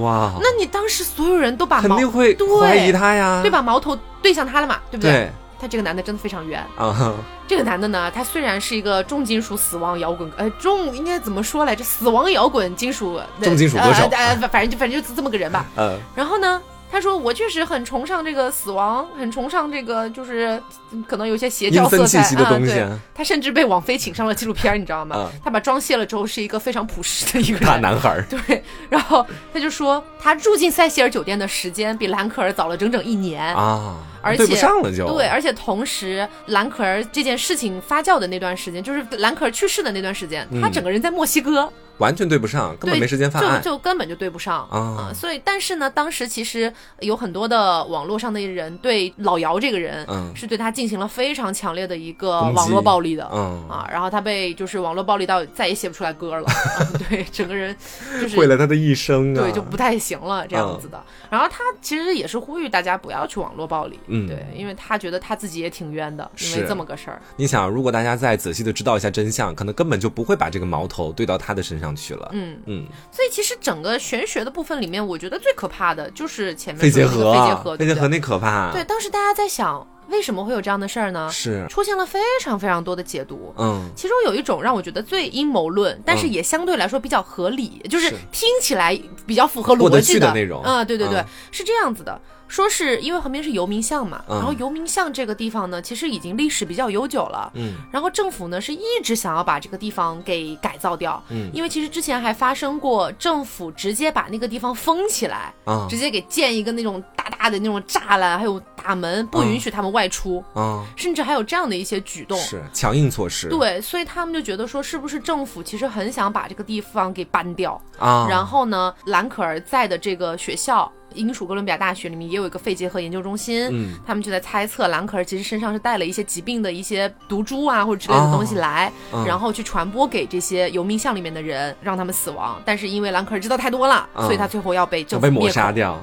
哇！那你当时所有人都把肯定会怀疑他呀，对，把矛头对向他了嘛，对不对？他这个男的真的非常冤啊！这个男的呢，他虽然是一个重金属死亡摇滚，呃，重应该怎么说来着？死亡摇滚金属重金属歌手，呃，反正就反正就这么个人吧。嗯，然后呢？他说：“我确实很崇尚这个死亡，很崇尚这个，就是可能有些邪教色彩啊。对，他甚至被网飞请上了纪录片，你知道吗？他把妆卸了之后，是一个非常朴实的一个大男孩。对，然后他就说，他住进塞西尔酒店的时间比兰可儿早了整整一年啊，而且对不上了就对，而且同时兰可儿这件事情发酵的那段时间，就是兰可儿去世的那段时间，他整个人在墨西哥。”完全对不上，根本没时间犯案，就就根本就对不上啊！所以，但是呢，当时其实有很多的网络上的人对老姚这个人，嗯，是对他进行了非常强烈的一个网络暴力的，嗯啊，然后他被就是网络暴力到再也写不出来歌了，对，整个人就是毁了他的一生，啊对，就不太行了这样子的。然后他其实也是呼吁大家不要去网络暴力，嗯，对，因为他觉得他自己也挺冤的，因为这么个事儿。你想，如果大家再仔细的知道一下真相，可能根本就不会把这个矛头对到他的身上。上去了，嗯。嗯，所以其实整个玄学的部分里面，我觉得最可怕的就是前面肺结核，肺结核，肺结核那可怕。对，当时大家在想，为什么会有这样的事儿呢？是。出现了非常非常多的解读，嗯，其中有一种让我觉得最阴谋论，但是也相对来说比较合理，就是听起来比较符合逻辑的。那种，嗯，对对对，是这样子的。说是因为旁边是游民巷嘛，然后游民巷这个地方呢，其实已经历史比较悠久了。嗯，然后政府呢是一直想要把这个地方给改造掉。嗯，因为其实之前还发生过政府直接把那个地方封起来，啊，直接给建一个那种大大的那种栅栏，还有大门，不允许他们外出。啊，甚至还有这样的一些举动，是强硬措施。对，所以他们就觉得说，是不是政府其实很想把这个地方给搬掉啊？然后呢，兰可儿在的这个学校。英属哥伦比亚大学里面也有一个肺结核研究中心，嗯，他们就在猜测兰可儿其实身上是带了一些疾病的一些毒株啊或者之类的东西来，然后去传播给这些游民巷里面的人，让他们死亡。但是因为兰可儿知道太多了，所以他最后要被政府抹杀掉。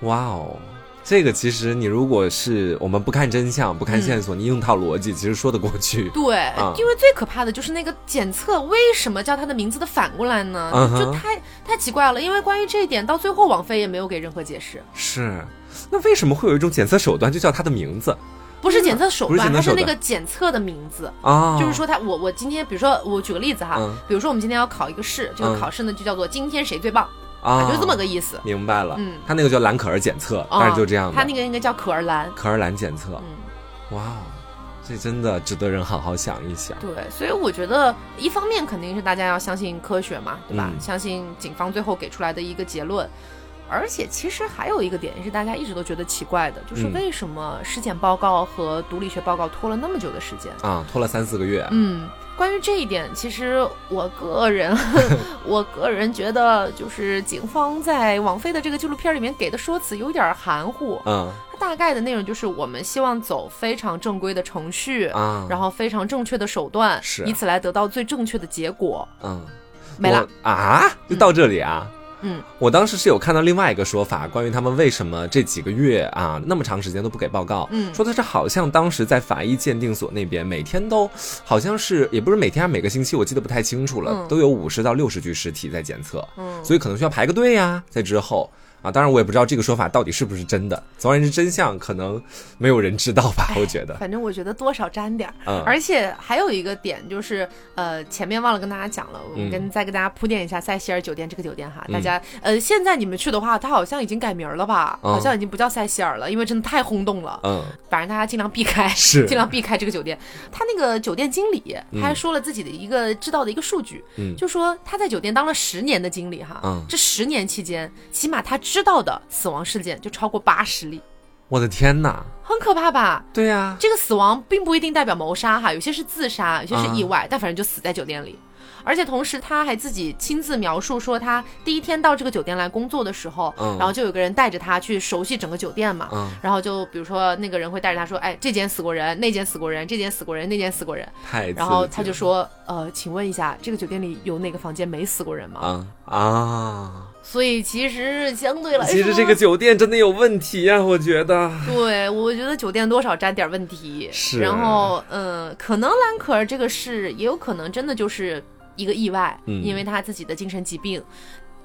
哇哦！这个其实你如果是我们不看真相、不看线索，你硬套逻辑其实说得过去。对，因为最可怕的就是那个检测，为什么叫他的名字的反过来呢？就太太奇怪了。因为关于这一点，到最后王菲也没有给任何解释。是，那为什么会有一种检测手段就叫他的名字？不是检测手段，它是那个检测的名字啊。就是说他，我我今天，比如说我举个例子哈，比如说我们今天要考一个试，这个考试呢就叫做今天谁最棒。啊，就这么个意思，明白了。嗯，他那个叫蓝可儿检测，但是就这样。他那个应该叫可儿蓝，可儿蓝检测。嗯，哇哦，这真的值得人好好想一想。对，所以我觉得一方面肯定是大家要相信科学嘛，对吧？相信警方最后给出来的一个结论。而且其实还有一个点是大家一直都觉得奇怪的，就是为什么尸检报告和毒理学报告拖了那么久的时间啊？拖了三四个月。嗯，关于这一点，其实我个人，我个人觉得，就是警方在王菲的这个纪录片里面给的说辞有点含糊。嗯，它大概的内容就是我们希望走非常正规的程序啊，然后非常正确的手段，以此来得到最正确的结果。嗯，没了啊？就到这里啊？嗯，我当时是有看到另外一个说法，关于他们为什么这几个月啊那么长时间都不给报告。嗯，说的是好像当时在法医鉴定所那边每天都好像是也不是每天，每个星期我记得不太清楚了，都有五十到六十具尸体在检测。嗯，所以可能需要排个队呀，在之后。啊，当然我也不知道这个说法到底是不是真的。总而言之，真相可能没有人知道吧？我觉得，反正我觉得多少沾点儿。嗯，而且还有一个点就是，呃，前面忘了跟大家讲了，我们跟再跟大家铺垫一下塞西尔酒店这个酒店哈。大家，呃，现在你们去的话，它好像已经改名了吧？好像已经不叫塞西尔了，因为真的太轰动了。嗯，反正大家尽量避开，是尽量避开这个酒店。他那个酒店经理，他还说了自己的一个知道的一个数据，嗯，就说他在酒店当了十年的经理哈，嗯，这十年期间，起码他知道的死。亡事件就超过八十例，我的天哪，很可怕吧？对呀，这个死亡并不一定代表谋杀哈，有些是自杀，有些是意外，但反正就死在酒店里。而且同时，他还自己亲自描述说，他第一天到这个酒店来工作的时候，嗯，然后就有个人带着他去熟悉整个酒店嘛，嗯，然后就比如说那个人会带着他说，哎，这间死过人，那间死过人，这间死过人，那间死过人，太，然后他就说，呃，请问一下，这个酒店里有哪个房间没死过人吗？啊啊，所以其实相对来说，其实这个酒店真的有问题呀，我觉得，对，我觉得酒店多少沾点问题，是，然后，嗯，可能兰可儿这个事，也有可能真的就是。一个意外，因为他自己的精神疾病，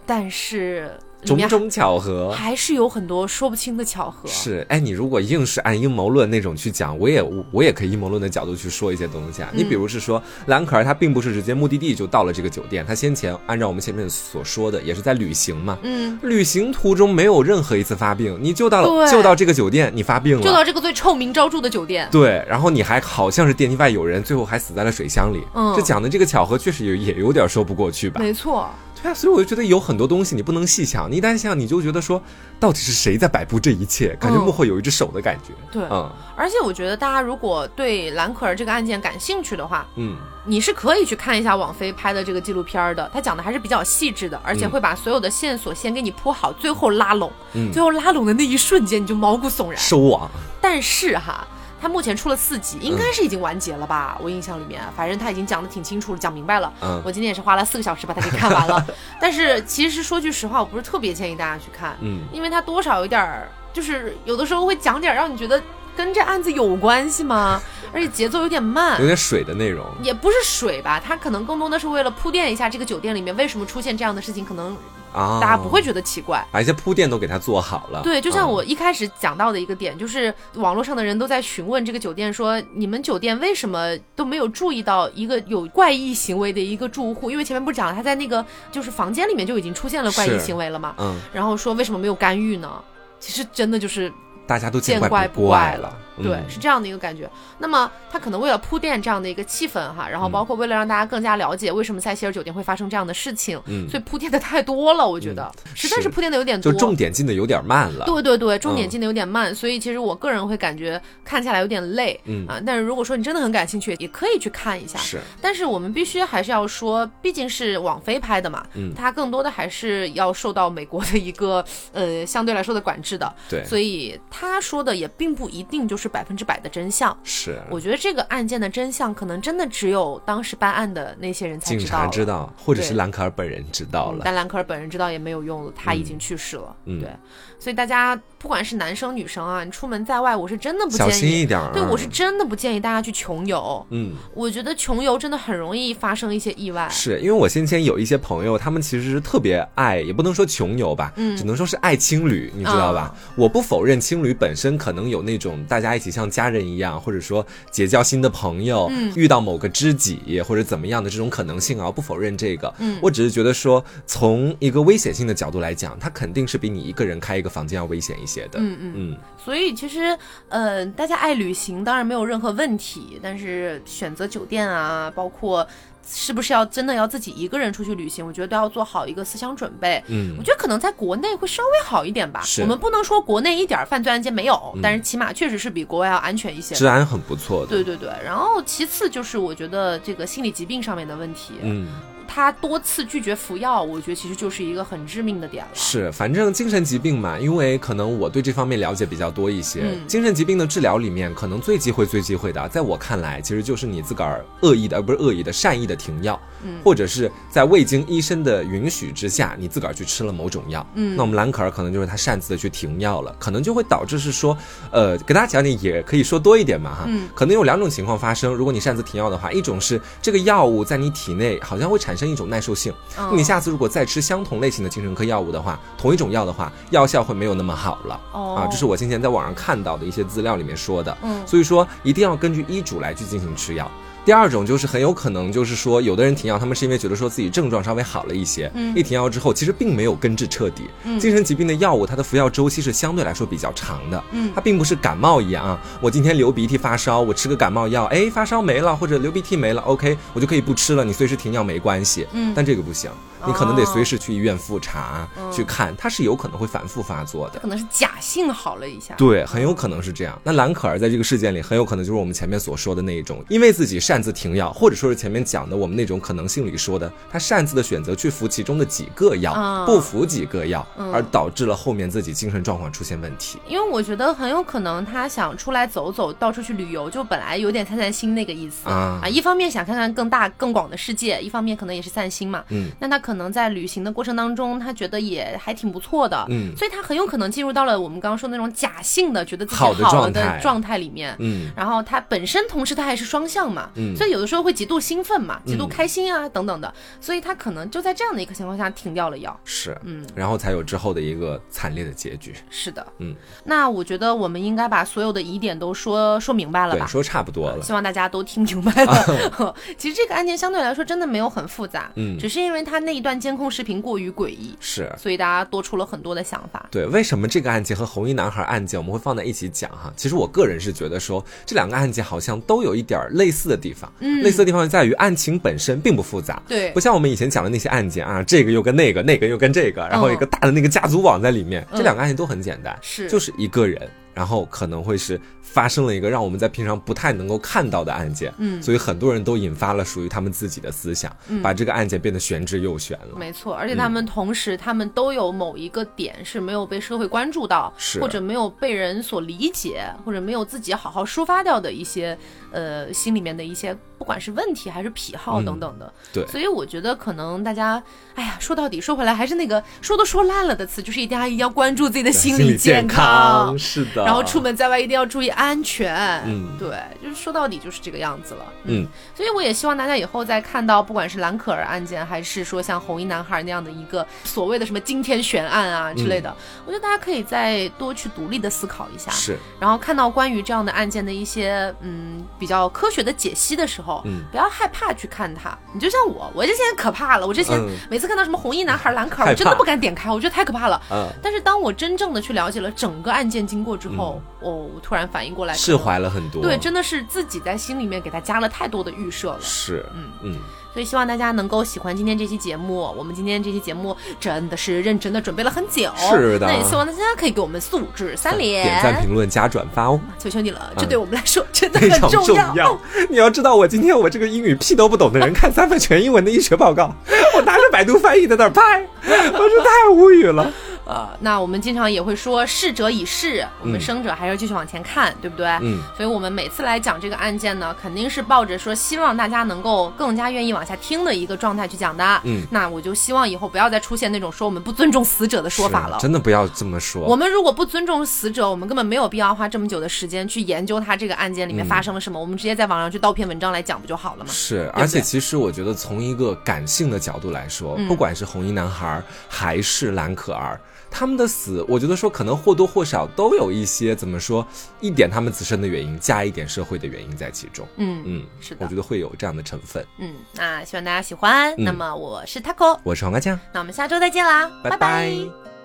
但是。种种巧合，还是有很多说不清的巧合。是，哎，你如果硬是按阴谋论那种去讲，我也我也可以阴谋论的角度去说一些东西啊。你比如是说，蓝可儿她并不是直接目的地就到了这个酒店，她先前按照我们前面所说的，也是在旅行嘛。嗯，旅行途中没有任何一次发病，你就到了就到这个酒店，你发病了，就到这个最臭名昭著的酒店。对，然后你还好像是电梯外有人，最后还死在了水箱里。嗯，这讲的这个巧合确实也也有点说不过去吧？没错。对啊，所以我就觉得有很多东西你不能细想，你一旦想，你就觉得说，到底是谁在摆布这一切？感觉幕后有一只手的感觉。对，嗯，而且我觉得大家如果对蓝可儿这个案件感兴趣的话，嗯，你是可以去看一下网飞拍的这个纪录片的，他讲的还是比较细致的，而且会把所有的线索先给你铺好，最后拉拢，最后拉拢的那一瞬间你就毛骨悚然，收网。但是哈。他目前出了四集，应该是已经完结了吧？我印象里面，反正他已经讲的挺清楚了，讲明白了。嗯，我今天也是花了四个小时把它给看完了。但是其实说句实话，我不是特别建议大家去看，嗯，因为它多少有点儿，就是有的时候会讲点让你觉得跟这案子有关系吗？而且节奏有点慢，有点水的内容，也不是水吧？它可能更多的是为了铺垫一下这个酒店里面为什么出现这样的事情，可能。啊，大家不会觉得奇怪，把一些铺垫都给他做好了。对，就像我一开始讲到的一个点，就是网络上的人都在询问这个酒店，说你们酒店为什么都没有注意到一个有怪异行为的一个住户？因为前面不是讲他在那个就是房间里面就已经出现了怪异行为了嘛？嗯，然后说为什么没有干预呢？其实真的就是大家都见怪不怪了。对，是这样的一个感觉。那么他可能为了铺垫这样的一个气氛哈，然后包括为了让大家更加了解为什么塞西尔酒店会发生这样的事情，嗯，所以铺垫的太多了，我觉得实在是铺垫的有点多，就重点进的有点慢了。对对对，重点进的有点慢，所以其实我个人会感觉看下来有点累，嗯啊。但是如果说你真的很感兴趣，也可以去看一下。是，但是我们必须还是要说，毕竟是网飞拍的嘛，嗯，它更多的还是要受到美国的一个呃相对来说的管制的。对，所以他说的也并不一定就是百分之百的真。真相是，我觉得这个案件的真相可能真的只有当时办案的那些人才知道，警察知道，或者是兰可儿本人知道了。但兰可儿本人知道也没有用了，他已经去世了。嗯，对，所以大家。不管是男生女生啊，你出门在外，我是真的不建议。小心一点。对，我是真的不建议大家去穷游。嗯，我觉得穷游真的很容易发生一些意外。是因为我先前有一些朋友，他们其实是特别爱，也不能说穷游吧，嗯，只能说是爱青旅，你知道吧？我不否认青旅本身可能有那种大家一起像家人一样，或者说结交新的朋友，嗯遇到某个知己或者怎么样的这种可能性啊，不否认这个。嗯，我只是觉得说，从一个危险性的角度来讲，它肯定是比你一个人开一个房间要危险一些。些的。嗯嗯嗯。所以其实，呃，大家爱旅行当然没有任何问题，但是选择酒店啊，包括。是不是要真的要自己一个人出去旅行？我觉得都要做好一个思想准备。嗯，我觉得可能在国内会稍微好一点吧。是，我们不能说国内一点犯罪案件没有，但是起码确实是比国外要安全一些，治安很不错的。对对对，然后其次就是我觉得这个心理疾病上面的问题。嗯。他多次拒绝服药，我觉得其实就是一个很致命的点了。是，反正精神疾病嘛，因为可能我对这方面了解比较多一些。精神疾病的治疗里面，可能最忌讳、最忌讳的，在我看来，其实就是你自个儿恶意的，而不是恶意的，善意的停药，或者是在未经医生的允许之下，你自个儿去吃了某种药。嗯，那我们兰可儿可能就是他擅自的去停药了，可能就会导致是说，呃，给大家讲点也可以说多一点嘛哈。嗯，可能有两种情况发生，如果你擅自停药的话，一种是这个药物在你体内好像会产生一种耐受性。你下次如果再吃相同类型的精神科药物的话，同一种药的话，药效会没有那么好了。哦，啊，这是我今天在网上看到的一些资料里面说的。嗯，所以说一定要根据医嘱来去进行吃药。第二种就是很有可能就是说，有的人停药，他们是因为觉得说自己症状稍微好了一些，嗯，一停药之后，其实并没有根治彻底。嗯，精神疾病的药物，它的服药周期是相对来说比较长的。嗯，它并不是感冒一样啊，我今天流鼻涕发烧，我吃个感冒药，哎，发烧没了或者流鼻涕没了，OK，我就可以不吃了，你随时停药没关系。嗯，但这个不行。你可能得随时去医院复查去看，它是有可能会反复发作的，可能是假性好了一下，对，很有可能是这样。那蓝可儿在这个事件里，很有可能就是我们前面所说的那一种，因为自己擅自停药，或者说是前面讲的我们那种可能性里说的，他擅自的选择去服其中的几个药，不服几个药，而导致了后面自己精神状况出现问题。因为我觉得很有可能他想出来走走，到处去旅游，就本来有点散散心那个意思啊，一方面想看看更大更广的世界，一方面可能也是散心嘛。嗯，那他可能在旅行的过程当中，他觉得也还挺不错的，嗯，所以他很有可能进入到了我们刚刚说那种假性的觉得自己好的状态。里面，嗯，然后他本身同时他还是双向嘛，嗯，所以有的时候会极度兴奋嘛，极度开心啊等等的，所以他可能就在这样的一个情况下停掉了药，是，嗯，然后才有之后的一个惨烈的结局，是的，嗯，那我觉得我们应该把所有的疑点都说说明白了吧，说差不多了，希望大家都听明白了。其实这个案件相对来说真的没有很复杂，嗯，只是因为他那一段监控视频。过于诡异是，所以大家多出了很多的想法。对，为什么这个案件和红衣男孩案件我们会放在一起讲哈？其实我个人是觉得说，这两个案件好像都有一点类似的地方。嗯，类似的地方在于案情本身并不复杂。对，不像我们以前讲的那些案件啊，这个又跟那个，那个又跟这个，然后一个大的那个家族网在里面。这两个案件都很简单，是，就是一个人。然后可能会是发生了一个让我们在平常不太能够看到的案件，嗯，所以很多人都引发了属于他们自己的思想，把这个案件变得玄之又玄了。没错，而且他们同时，他们都有某一个点是没有被社会关注到，是。或者没有被人所理解，或者没有自己好好抒发掉的一些，呃，心里面的一些。不管是问题还是癖好等等的，对，所以我觉得可能大家，哎呀，说到底说回来还是那个说都说烂了的词，就是一定要一定要关注自己的心理健康，是的，然后出门在外一定要注意安全，嗯，对，就是说到底就是这个样子了，嗯，所以我也希望大家以后再看到不管是蓝可儿案件，还是说像红衣男孩那样的一个所谓的什么惊天悬案啊之类的，我觉得大家可以再多去独立的思考一下，是，然后看到关于这样的案件的一些嗯比较科学的解析的时候。嗯，不要害怕去看它。你就像我，我之前可怕了。我之前每次看到什么红衣男孩、蓝可儿，我真的不敢点开，我觉得太可怕了。嗯。但是当我真正的去了解了整个案件经过之后，哦，我突然反应过来，释怀了很多。对，真的是自己在心里面给他加了太多的预设了。是，嗯嗯。所以希望大家能够喜欢今天这期节目。我们今天这期节目真的是认真的准备了很久。是的。那也希望大家可以给我们素质三连，点赞、评论、加转发哦！求求你了，这对我们来说真的很重要。你要知道，我今天我这个英语屁都不懂的人，看三份全英文的医学报告，我拿着百度翻译在那拍，我是太无语了。呃，那我们经常也会说逝者已逝，我们生者还是继续往前看，对不对？嗯。所以，我们每次来讲这个案件呢，肯定是抱着说希望大家能够更加愿意往下听的一个状态去讲的。嗯。那我就希望以后不要再出现那种说我们不尊重死者的说法了。真的不要这么说。我们如果不尊重死者，我们根本没有必要花这么久的时间去研究他这个案件里面发生了什么。我们直接在网上去盗篇文章来讲不就好了吗？是。而且，其实我觉得从一个感性的角度来说，不管是红衣男孩还是蓝可儿。他们的死，我觉得说可能或多或少都有一些怎么说，一点他们自身的原因，加一点社会的原因在其中。嗯嗯，是的，我觉得会有这样的成分。嗯，那希望大家喜欢。那么我是 Taco，我是黄瓜酱，那我们下周再见啦，拜拜。